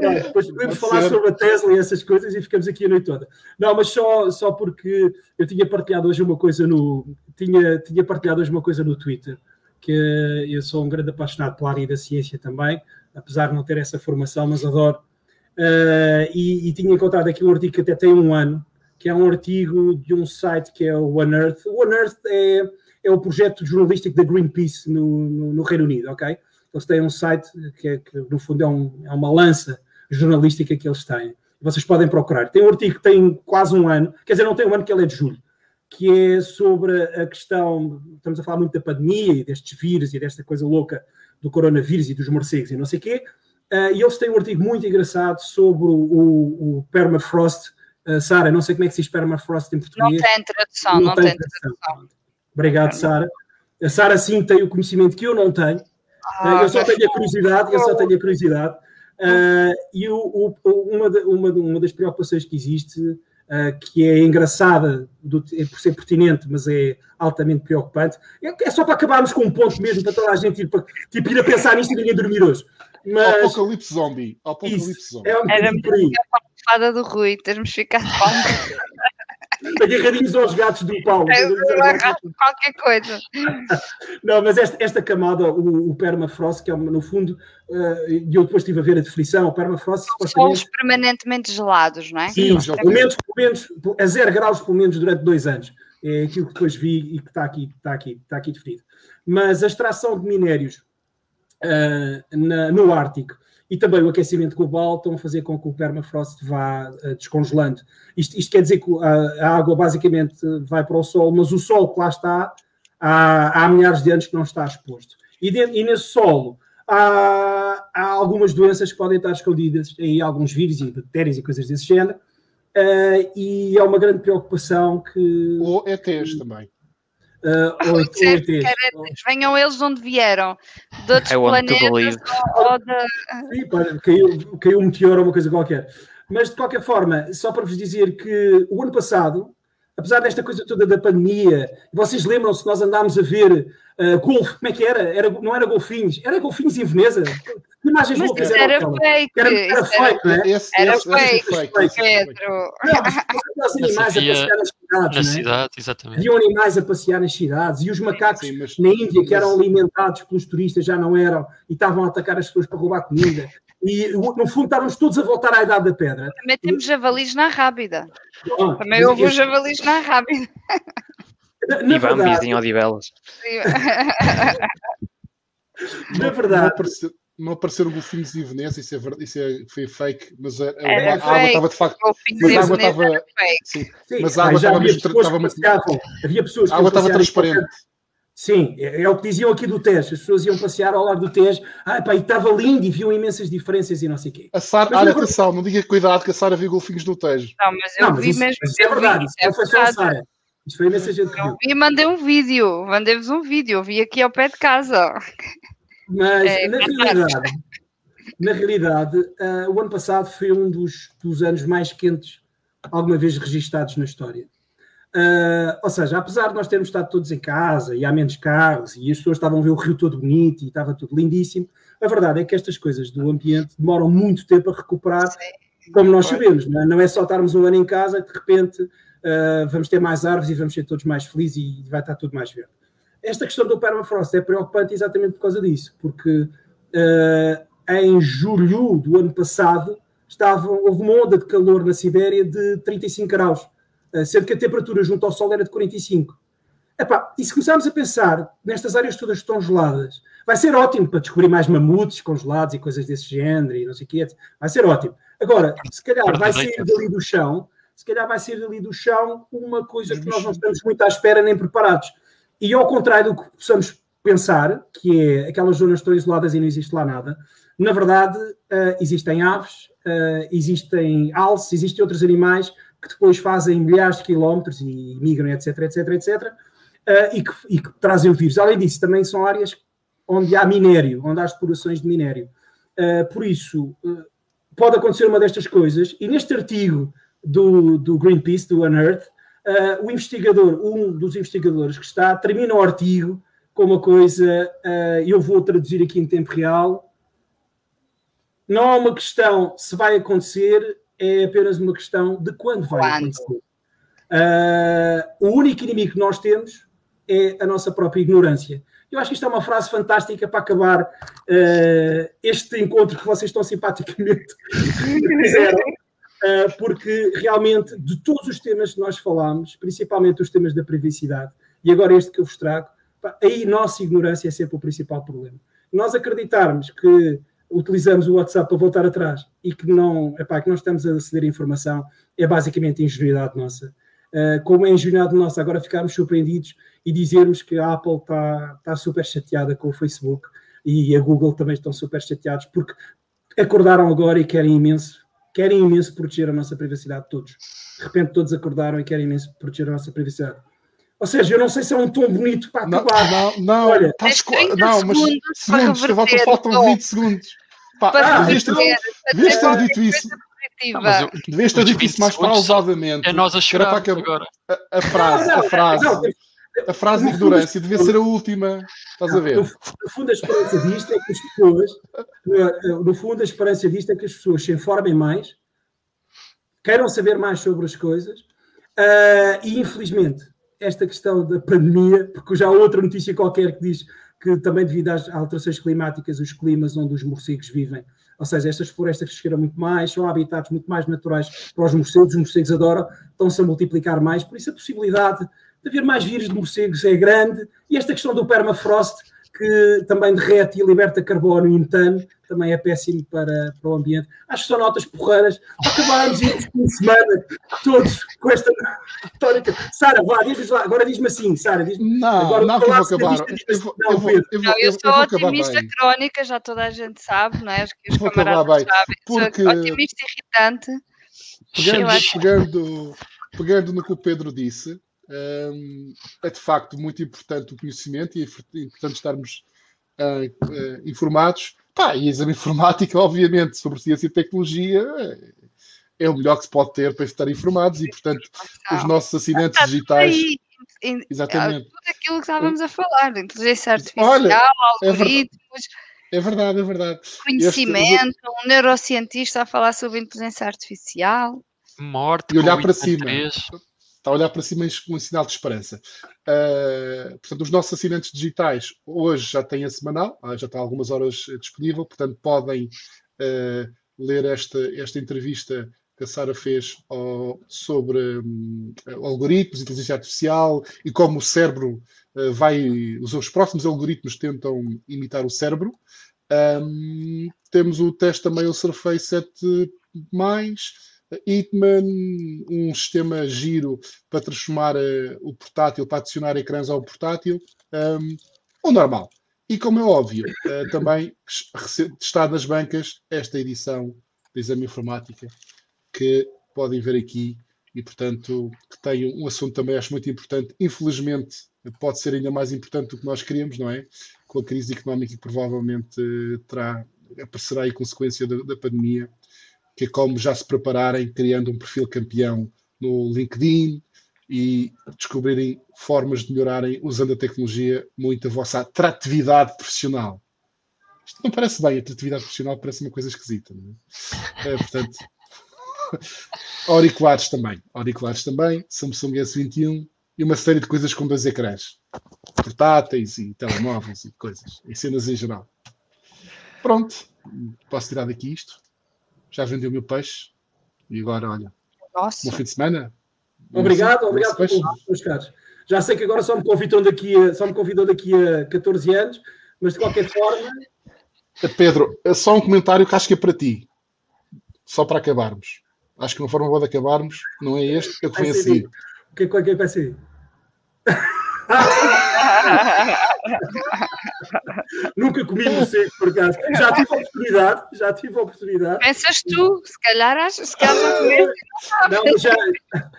Speaker 3: É, depois podemos falar ser. sobre a Tesla e essas coisas e ficamos aqui a noite toda. Não, mas só, só porque eu tinha partilhado hoje uma coisa no. Tinha, tinha partilhado hoje uma coisa no Twitter, que eu sou um grande apaixonado pela área da ciência também, apesar de não ter essa formação, mas adoro uh, e, e, tinha encontrado aqui um artigo que até tem um ano, que é um artigo de um site que é o One Earth. O One Earth é, é o projeto jornalístico da Greenpeace no, no, no Reino Unido, ok? Eles têm um site que, é, que no fundo é, um, é, uma lança jornalística que eles têm. Vocês podem procurar. Tem um artigo que tem quase um ano, quer dizer, não tem um ano que ele é de julho, que é sobre a questão, estamos a falar muito da pandemia e destes vírus e desta coisa louca do coronavírus e dos morcegos e não sei o quê. Uh, e eles têm um artigo muito engraçado sobre o, o, o permafrost. Uh, Sara, não sei como é que se diz permafrost em português.
Speaker 2: Não tem tradução, não, não tem, tem tradução. tradução.
Speaker 3: Obrigado, Sara. A Sara sim tem o conhecimento que eu não tenho. Ah, eu só tenho a curiosidade, eu só tenho a curiosidade. Uh, e o, o, uma, de, uma, uma, das preocupações que existe, uh, que é engraçada do, é por ser pertinente, mas é altamente preocupante, é, é, só para acabarmos com um ponto mesmo para toda a gente ir, para, tipo, ir a pensar nisto e ninguém dormir hoje.
Speaker 1: Mas, Apocalipse zombie. Apocalipse
Speaker 3: isso, zombie. É um Era
Speaker 2: a fada do Rui, termos ficado
Speaker 3: agarradinhos aos gatos do Paulo. É,
Speaker 2: qualquer coisa.
Speaker 3: Não, mas esta, esta camada, o, o, permafrost, que é no fundo, uh, eu depois estive a ver a definição, o permafrost
Speaker 2: supostamente... Solos permanentemente gelados, não é?
Speaker 3: Sim, Sim pelo menos, pelo menos a zero graus, pelo menos durante dois anos. É aquilo que depois vi e que está aqui, está aqui, está aqui definido. Mas a extração de minérios na, no Ártico e também o aquecimento global estão a fazer com que o permafrost vá uh, descongelando. Isto, isto, quer dizer que a, a, água basicamente vai para o sol, mas o sol que lá está há, há milhares de anos que não está exposto. E, de, e nesse solo há, há, algumas doenças que podem estar escondidas, aí alguns vírus e bactérias e coisas desse género, uh, e é uma grande preocupação que...
Speaker 1: Ou ETs também.
Speaker 3: Uh, ou,
Speaker 2: certo, ou venham eles de onde vieram, de outros planetas ou, de...
Speaker 3: Sim, pá, caiu, caiu um meteoro ou uma coisa qualquer. Mas de qualquer forma, só para vos dizer que o ano passado, apesar desta coisa toda da pandemia, vocês lembram-se que nós andámos a ver uh, golfe, como é que era? era? Não era golfinhos, era golfinhos em Veneza.
Speaker 2: Que imagens Mas loucas
Speaker 3: era
Speaker 2: eram fake. Era,
Speaker 3: era fake, não é?
Speaker 2: Esse, era esse, fake, esse fake, Pedro.
Speaker 3: Não, animais a passear nas cidades,
Speaker 5: na cidade, exatamente.
Speaker 3: Haviam animais a passear nas cidades e os macacos sim, mas, na Índia que eram alimentados pelos turistas já não eram e estavam a atacar as pessoas para roubar comida. E no fundo estávamos todos a voltar à Idade da Pedra.
Speaker 2: Também temos javalis na Rábida. Ah, Também houve os javalis na Rábida.
Speaker 4: Na, na e Bambis em Odivelas.
Speaker 3: na verdade
Speaker 1: não apareceram golfinhos em Veneza, isso, é, isso é, foi fake, mas a, a, a água estava de facto. Mas a água estava. Sim, sim, mas a água estava mesmo. Estava
Speaker 3: havia pessoas
Speaker 1: a água estava transparente.
Speaker 3: Sim, é, é, o que diziam aqui do Tejo. As pessoas iam passear ao lado do Tejo. Ah, pá, e estava lindo e viam imensas diferenças e não sei o quê.
Speaker 1: A Sara, olha, agora... atenção, não diga cuidado que a Sara viu golfinhos no Tejo.
Speaker 2: Não, mas eu não, mas vi isso, mesmo.
Speaker 3: Isso é verdade, isso é foi só a Sara. Isso foi imensa gente que viu.
Speaker 2: E mandei um vídeo, mandei-vos um vídeo, eu vi aqui ao pé de casa.
Speaker 3: Mas, é, na realidade, na realidade, uh, o ano passado foi um dos, dos anos mais quentes alguma vez registados na história. Uh, ou seja, apesar de nós termos estado todos em casa e há menos carros e as pessoas estavam a ver o rio todo bonito e estava tudo lindíssimo, a verdade é que estas coisas do ambiente demoram muito tempo a recuperar, como nós sabemos. Não é, não é só estarmos um ano em casa que de repente uh, vamos ter mais árvores e vamos ser todos mais felizes e vai estar tudo mais verde. Esta questão do permafrost é preocupante exatamente por causa disso, porque uh, em julho do ano passado, estava, houve uma onda de calor na Sibéria de 35 graus, sendo que a temperatura junto ao Sol era de 45. Epá, e se começarmos a pensar nestas áreas todas que estão geladas, vai ser ótimo para descobrir mais mamutes congelados e coisas desse género e não sei o quê. Vai ser ótimo. Agora, se calhar vai sair dali do chão, se calhar vai sair dali do chão uma coisa que nós não estamos muito à espera nem preparados. E ao contrário do que possamos pensar, que é aquelas zonas estão isoladas e não existe lá nada, na verdade, uh, existem aves, uh, existem alces, existem outros animais que depois fazem milhares de quilómetros e migram, etc, etc, etc, uh, e, que, e, que, trazem o vírus. Além disso, também são áreas onde há minério, onde há explorações de minério. por isso, pode acontecer uma destas coisas, e neste artigo do, do Greenpeace, do Unearth, o investigador, um dos investigadores que está, termina o artigo com uma coisa, eu vou traduzir aqui em tempo real, não é uma questão se vai acontecer, é apenas uma questão de quando vai quando? acontecer. Uh, o único inimigo que nós temos é a nossa própria ignorância. Eu acho que isto é uma frase fantástica para acabar uh, este encontro que vocês estão simpaticamente fizeram, uh, porque realmente de todos os temas que nós falámos, principalmente os temas da privacidade, e agora este que eu vos trago, aí nossa ignorância é sempre o principal problema. Nós acreditarmos que utilizamos o WhatsApp para voltar atrás e que não, epá, que não estamos a aceder informação é basicamente ingenuidade nossa. Uh, como é ingenuidade nossa agora ficarmos surpreendidos e dizermos que a Apple está tá super chateada com o Facebook e a Google também estão super chateados porque acordaram agora e querem imenso, querem imenso proteger a nossa privacidade, todos. De repente todos acordaram e querem imenso proteger a nossa privacidade. Ou seja, eu não sei se é um tom bonito para acabar.
Speaker 1: Não, não, não, Olha, tá não mas segundos, reverter, faltam 20 segundos. Pá, ah, devias ter, devias ter dito isso. Não, devias ter dito isso mais pausadamente.
Speaker 5: É nós a chorar agora.
Speaker 1: A, a frase, a frase. A frase de ignorância devia ser a última. Estás a ver? No,
Speaker 3: no fundo, a esperança disto é que as pessoas, no, no fundo, a esperança disto é que as pessoas se informem mais, queiram saber mais sobre as coisas, uh, e infelizmente, esta questão da pandemia, porque já há outra notícia qualquer que diz que também devido às alterações climáticas, os climas onde os morcegos vivem, ou seja, estas florestas cresceram muito mais, são habitats muito mais naturais para os morcegos, os morcegos adoram, estão-se a multiplicar mais, por isso a possibilidade de haver mais vírus de morcegos é grande, e esta questão do permafrost, que também derrete e liberta carbono e metano, também é péssimo para, para o ambiente. Acho que são notas porreiras. Acabarmos este fim de semana todos com esta retórica. Sara, vá, diz lá, agora diz-me assim, Sara. Diz
Speaker 1: não, agora, não que eu vou acabar. Eu, vou, eu, vou, eu,
Speaker 2: vou, não, eu sou otimista crónica, já toda a gente sabe, não é? Acho que os camaradas sabem. Porque... Sou otimista irritante.
Speaker 1: Pegando, pegando, pegando no que o Pedro disse, um, é de facto muito importante o conhecimento e é importante estarmos uh, uh, informados. Pá, e exame informática, obviamente, sobre ciência e tecnologia é, é o melhor que se pode ter para estar informados e, portanto, os nossos assinantes digitais.
Speaker 2: Exatamente. Tudo aquilo que estávamos a falar, inteligência artificial, Olha, algoritmos.
Speaker 1: É verdade, é verdade.
Speaker 2: Conhecimento, este... um neurocientista a falar sobre inteligência artificial.
Speaker 5: Morte.
Speaker 1: E olhar para cima está a olhar para cima com um sinal de esperança. Uh, portanto, os nossos assinantes digitais hoje já têm a semanal, ah, já está algumas horas disponível, portanto, podem uh, ler esta, esta entrevista que a Sara fez sobre um, algoritmos, inteligência artificial e como o cérebro uh, vai. Os, os próximos algoritmos tentam imitar o cérebro. Um, temos o teste também o Surface 7 Hitman, um sistema giro para transformar uh, o portátil, para adicionar ecrãs ao portátil, um, o normal. E como é óbvio, uh, também está nas bancas esta edição de Exame Informática, que podem ver aqui, e portanto, que tem um assunto também acho muito importante. Infelizmente, pode ser ainda mais importante do que nós queríamos, não é? Com a crise económica que provavelmente uh, terá, aparecerá aí consequência da, da pandemia que é como já se prepararem criando um perfil campeão no LinkedIn e descobrirem formas de melhorarem usando a tecnologia muito a vossa atratividade profissional. Isto não parece bem, atratividade profissional parece uma coisa esquisita, é? é portanto, auriculares também, auriculares também, Samsung S21 e uma série de coisas com dois ecrãs, portáteis e telemóveis e coisas, e cenas em geral. Pronto, posso tirar daqui isto já vendeu o meu peixe e agora, olha, Nossa. bom fim de semana.
Speaker 3: Obrigado, obrigado meus caros. Já sei que agora só me convidam daqui a, só me convidam daqui a 14 anos, mas de qualquer forma.
Speaker 1: Pedro, é só um comentário que acho que é para ti. Só para acabarmos. Acho que uma forma boa de acabarmos não é este, é o que vem a seguir.
Speaker 3: O que é que vai ser? Nunca comi morcego, por acaso. Já tive a oportunidade, já tive a oportunidade.
Speaker 2: Pensas tu, se calhar, se calhar já comeste.
Speaker 3: Não, já,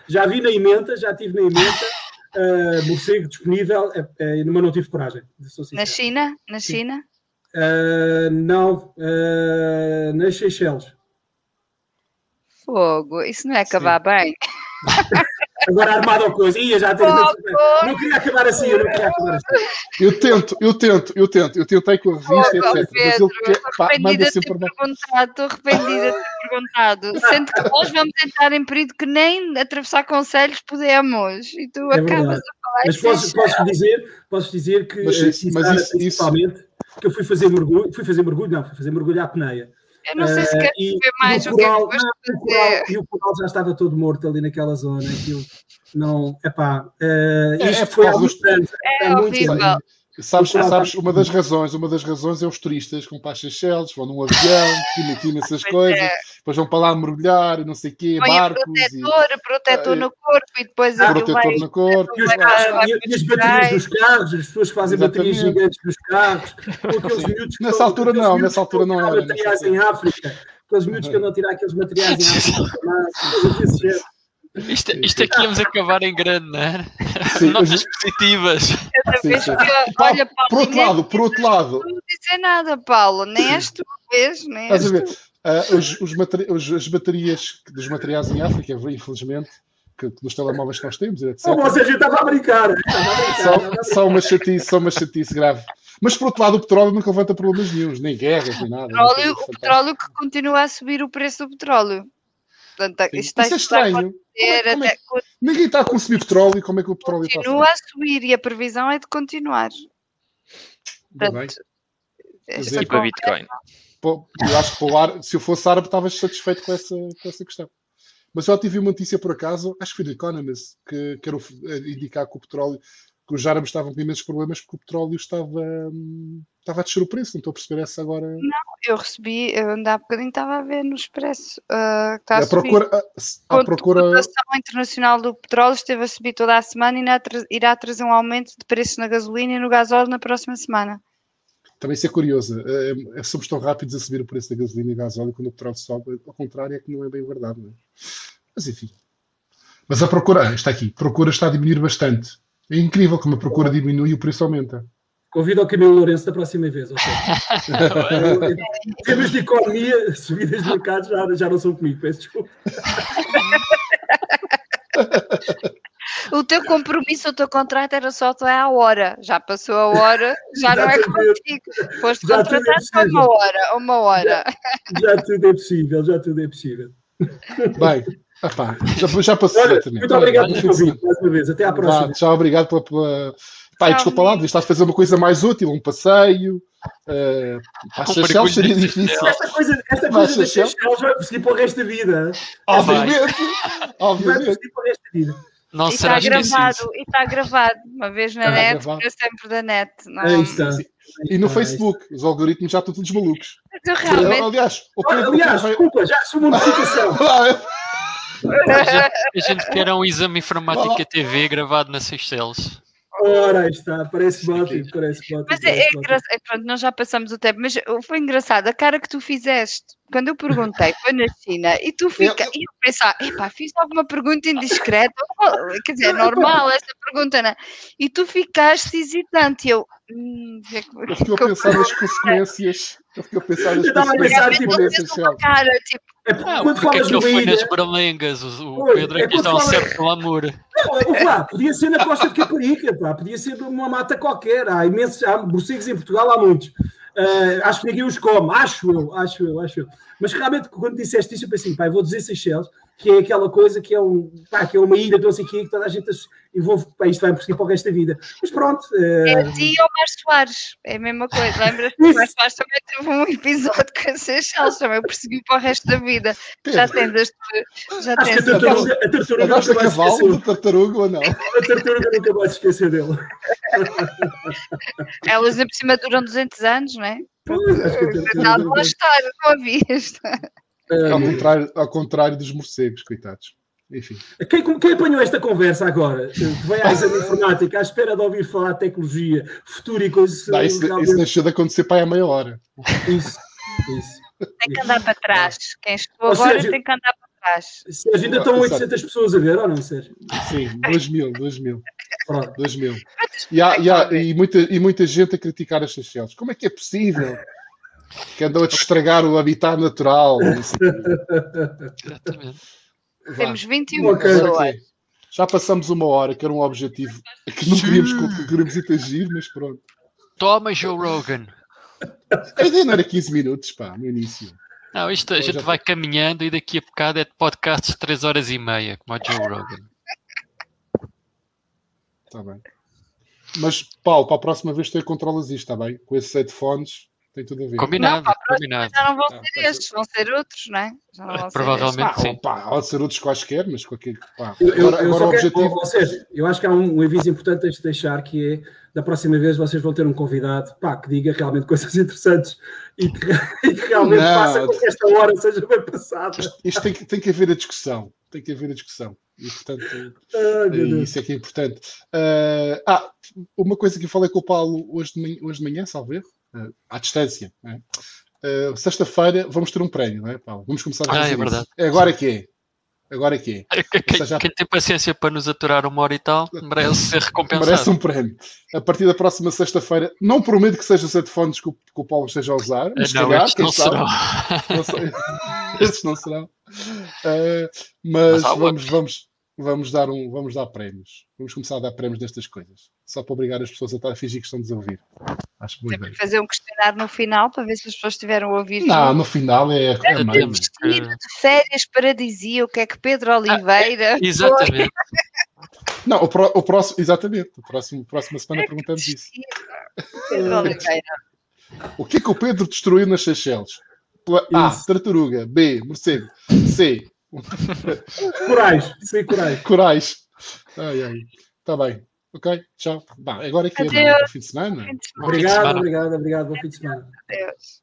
Speaker 3: já vi na emenda, já tive na emenda. Uh, morcego disponível, uh, uh, mas não tive coragem.
Speaker 2: Na China? Na China?
Speaker 3: Uh, não, uh, nas Seychelles.
Speaker 2: Fogo, isso não é acabar Sim. bem.
Speaker 3: agora armado ou coisa. Ia já ter. Oh, não queria acabar assim, eu não queria acabar assim.
Speaker 1: Eu tento, eu tento, eu tento. Eu tentei com a revista, oh, etc.
Speaker 2: Pedro, mas ele quer, pá, manda sempre. Estou arrependida de ter perguntado. Sendo que nós vamos entrar em período que nem atravessar conselhos podemos. E tu é acabas verdade. a falar
Speaker 3: Mas posso, posso, dizer, posso dizer que, mas isso, mas isso, principalmente, isso... que eu fui fazer mergulho, fui fazer mergulho, não, fui fazer mergulho à peneia.
Speaker 2: Eu não sei se quer uh, ver mais o, coral, que é que
Speaker 3: o coral, E o coral já estava todo morto ali naquela zona. Aquilo não, epá, uh, isto é, foi há muitos anos.
Speaker 2: É, é horrível. Muito,
Speaker 1: Sabes, sabes, uma das razões, uma das razões é os turistas com pastas Shells, vão num avião, filmam essas coisas, é. depois vão para lá mergulhar, não sei o quê, Põe barcos.
Speaker 2: Protetor, e, protetor no corpo e depois ah,
Speaker 1: protetor vai, no corpo.
Speaker 3: E, os carros, e, e as baterias dos carros, as pessoas fazem Exatamente. baterias gigantes dos carros.
Speaker 1: Aqueles miúdos nessa altura não, nessa altura não era.
Speaker 3: Materiais em África, aqueles miúdos que andam a tirar aqueles materiais em África.
Speaker 5: Isto, isto aqui íamos acabar em grande, não é? Sim, Notas positivas.
Speaker 1: Sim, sim. Olha, Paulo, por outro lado, por outro lado.
Speaker 2: Não vou dizer nada, Paulo, nem és tu vez, nem és tu.
Speaker 1: Uh, os, os, os, as baterias dos materiais em África, infelizmente, que, que, dos telemóveis que nós temos, etc.
Speaker 3: Ou seja, a gente estava a brincar.
Speaker 1: Só, só uma chatice, só uma chatice grave. Mas por outro lado, o petróleo nunca levanta problemas nenhums, nem guerras, nem nada.
Speaker 2: O petróleo, o petróleo que continua a subir o preço do petróleo. Portanto,
Speaker 1: isto está, Isso é estranho. Como é, como é, ninguém está a consumir petróleo e como é que o petróleo
Speaker 2: está a Continua a subir e a previsão é de continuar.
Speaker 4: Portanto, e para Bitcoin.
Speaker 1: eu acho que ar, se eu fosse árabe, estava satisfeito com essa, com essa questão. Mas eu tive uma notícia por acaso, acho que foi do Economist, que quero indicar que o petróleo que os árabes estavam com imensos problemas porque o petróleo estava, hum, estava a descer o preço. Não estou a perceber essa agora. Não,
Speaker 2: eu recebi, eu ainda há bocadinho estava a ver no Expresso. Uh, está a,
Speaker 1: a procura, a, a procura... A
Speaker 2: cotação internacional do petróleo esteve a subir toda a semana e irá trazer um aumento de preços na gasolina e no gasóleo na próxima semana.
Speaker 1: Também isso é curioso. É, é, somos tão rápidos a subir o preço da gasolina e gasóleo quando o petróleo sobe. Ao contrário, é que não é bem verdade. Não é? Mas enfim. Mas a procura, está aqui, a procura está a diminuir bastante. É incrível como a procura diminui e o preço aumenta.
Speaker 3: Convido ao Camilo Lourenço da próxima vez. Okay? Temas de economia, subidas de mercado já, já não são comigo, peço desculpa.
Speaker 2: O teu compromisso, o teu contrato era só até à hora. Já passou a hora, já, já não é contigo. Foste contratado só uma hora, uma hora.
Speaker 3: Já, já tudo é possível, já tudo é possível.
Speaker 1: Bem, Epá, já, já passou
Speaker 3: Olha, Muito obrigado por convite, mais uma vez. Até à próxima.
Speaker 1: Vá, tchau, obrigado pela. pela... Pá, desculpa lá, estar a fazer uma coisa mais útil, um passeio. Uh, pá, Seychelles seria difícil.
Speaker 3: Esta coisa, esta coisa das Seychelles vai perseguir para o resto da vida.
Speaker 1: Obviamente. Obviamente. Vai
Speaker 3: perseguir para o resto da vida.
Speaker 2: Não e está gravado, e está gravado, uma vez na está net, para sempre da net. Não.
Speaker 3: Aí está.
Speaker 1: E no Facebook, os algoritmos já estão todos malucos.
Speaker 2: Realmente...
Speaker 1: Aliás,
Speaker 3: o Pedro, aliás, desculpa, já assumo uma notificação.
Speaker 5: A gente quer um exame informática TV gravado na Seychelles.
Speaker 3: Ora, está, parece ótimo, parece ótimo.
Speaker 2: Mas é, é engraçado, é, pronto, nós já passamos o tempo, mas foi engraçado a cara que tu fizeste quando eu perguntei, foi na China, e tu fica, eu, e eu pensar, epá, fiz alguma pergunta indiscreta, quer dizer, é normal essa pergunta, não é? E tu ficaste hesitante, eu,
Speaker 1: hum, é eu fiquei a pensar nas consequências, eu fiquei a pensar nas
Speaker 3: consequências.
Speaker 2: Tipo, cara, tipo,
Speaker 5: é, ah, quando falas é que foi nas Berlengas, o, o Pedro aqui é está um certo glamour.
Speaker 3: Não, lá, podia ser na costa de Caparica, pá, podia ser numa mata qualquer. Há imensos, há morcegos em Portugal, há muitos. Uh, acho que ninguém os come, acho eu, acho eu, acho eu. Mas realmente, quando disseste isso, eu pensei, pá, vou dizer Seychelles, que é aquela coisa que é, um, pá, que é uma ilha, não sei o que toda a gente envolve, pá, isto vai prosseguir para o resto da vida. Mas pronto.
Speaker 2: Uh... É ti ou Mar Soares, é a mesma coisa. Lembras que o Mar Soares também teve um episódio com Seychelles, também prosseguiu para o resto da vida. Já tens as já tens
Speaker 3: a tartaruga, a tartaruga nunca
Speaker 1: vai cavalo do tartaruga ou não?
Speaker 3: A tartaruga nunca vai se esquecer dele.
Speaker 2: Elas, por cima, duram 200 anos, não é? Pois, acho que a tartaruga... Não, estar, não havia
Speaker 1: ao, contrário, ao contrário dos morcegos, coitados. Enfim.
Speaker 3: Quem, quem apanhou esta conversa agora? Que vem à exame informática à espera de ouvir falar de tecnologia, futuro e coisas.
Speaker 1: Não, isso, realmente... isso deixou de acontecer para aí a meia hora.
Speaker 3: Isso, isso.
Speaker 2: Tem que andar para trás. Quem estou agora seja, tem que andar para trás.
Speaker 3: Sérgio, ainda estão 800 pessoas a ver, ou não, Sérgio?
Speaker 1: Sim, 2 mil, 2 mil. Pronto, 2 mil. E, há, e, há, e, muita, e muita gente a criticar as Seychelles. Como é que é possível? Que andam a estragar o habitat natural.
Speaker 2: Exatamente. Temos 21 okay. pessoas.
Speaker 1: Já passamos uma hora, que era um objetivo que não queríamos, que queríamos atingir, mas pronto.
Speaker 5: Toma, Joe Rogan.
Speaker 1: A ideia não era 15 minutos, pá, no início.
Speaker 5: Não, isto a gente vai caminhando e daqui a bocado é de podcasts de 3 horas e meia, como o Joe Rogan.
Speaker 1: Está bem. Mas, Paulo, para a próxima vez tu controlas isto, está bem? Com esses headphones tem tudo a ver.
Speaker 5: Combinado,
Speaker 2: Não, a
Speaker 5: combinado.
Speaker 2: Já não vão
Speaker 1: Ah,
Speaker 2: ser estes, vão ser outros, não é? Já não vão ser
Speaker 5: Provavelmente.
Speaker 1: Ah,
Speaker 5: sim.
Speaker 1: pá, pode ser outros quaisquer, mas qualquer. Pá.
Speaker 3: Eu, eu,
Speaker 1: Agora,
Speaker 3: eu
Speaker 1: agora o
Speaker 3: quero-
Speaker 1: objetivo.
Speaker 3: ou seja, eu acho que há um, um aviso importante a deixar que é da próxima vez vocês vão ter um convidado pá, que diga realmente coisas interessantes e que, e que realmente
Speaker 1: Não.
Speaker 3: faça com que esta hora seja bem passada.
Speaker 1: Isto, isto tem, que, tem que haver a discussão. Tem que haver a discussão. E, portanto, isso é que é importante. Ah, ah, uma coisa que eu falei com o Paulo hoje de manhã, hoje de manhã salvo erro, à distância. é? Ah, Sexta-feira vamos ter um prémio, não é, Paulo? Vamos começar a
Speaker 5: Ah, é verdade.
Speaker 1: isso. É agora que é. Agora que é.
Speaker 5: Quem,
Speaker 1: seja,
Speaker 5: quem tem paciência para nos aturar uma hora e tal merece ser recompensado.
Speaker 1: Merece um prémio. A partir da próxima sexta-feira, não prometo que seja os headphones que o, que o Paulo esteja a usar, mas
Speaker 5: não,
Speaker 1: calhar,
Speaker 5: estes não
Speaker 1: sabe?
Speaker 5: serão.
Speaker 1: Não sei. Estes não serão. Uh, mas
Speaker 5: Mas
Speaker 1: vamos, vamos, vamos, dar um, vamos dar prémios. Vamos começar a dar prémios destas coisas. Só para obrigar as pessoas a, estar a fingir que estão a ouvir. Acho boa ideia.
Speaker 2: que fazer um questionário no final para ver se as pessoas tiveram a ouvir.
Speaker 1: Não, no final é, é meio.
Speaker 5: temos que-
Speaker 2: de férias paradisíaco, que é que Pedro Oliveira. foi.
Speaker 5: Exatamente.
Speaker 1: Não, o, pró- o próximo, exatamente. O próximo, próxima semana
Speaker 2: É
Speaker 1: perguntamos isso.
Speaker 2: Pedro Oliveira.
Speaker 1: O que é que o Pedro destruiu nas Seychelles? A.
Speaker 3: Isso.
Speaker 1: Tartaruga. B. Morcego. C.
Speaker 3: Corais, sim, corais.
Speaker 1: Corais. Ai, ai. Está bem. Ok, tchau. Bah, agora é que é, não?
Speaker 2: Adeus.
Speaker 1: Fim de semana.
Speaker 5: Bom
Speaker 3: Obrigado, obrigado, obrigado. Bom fim de semana.
Speaker 2: Adeus.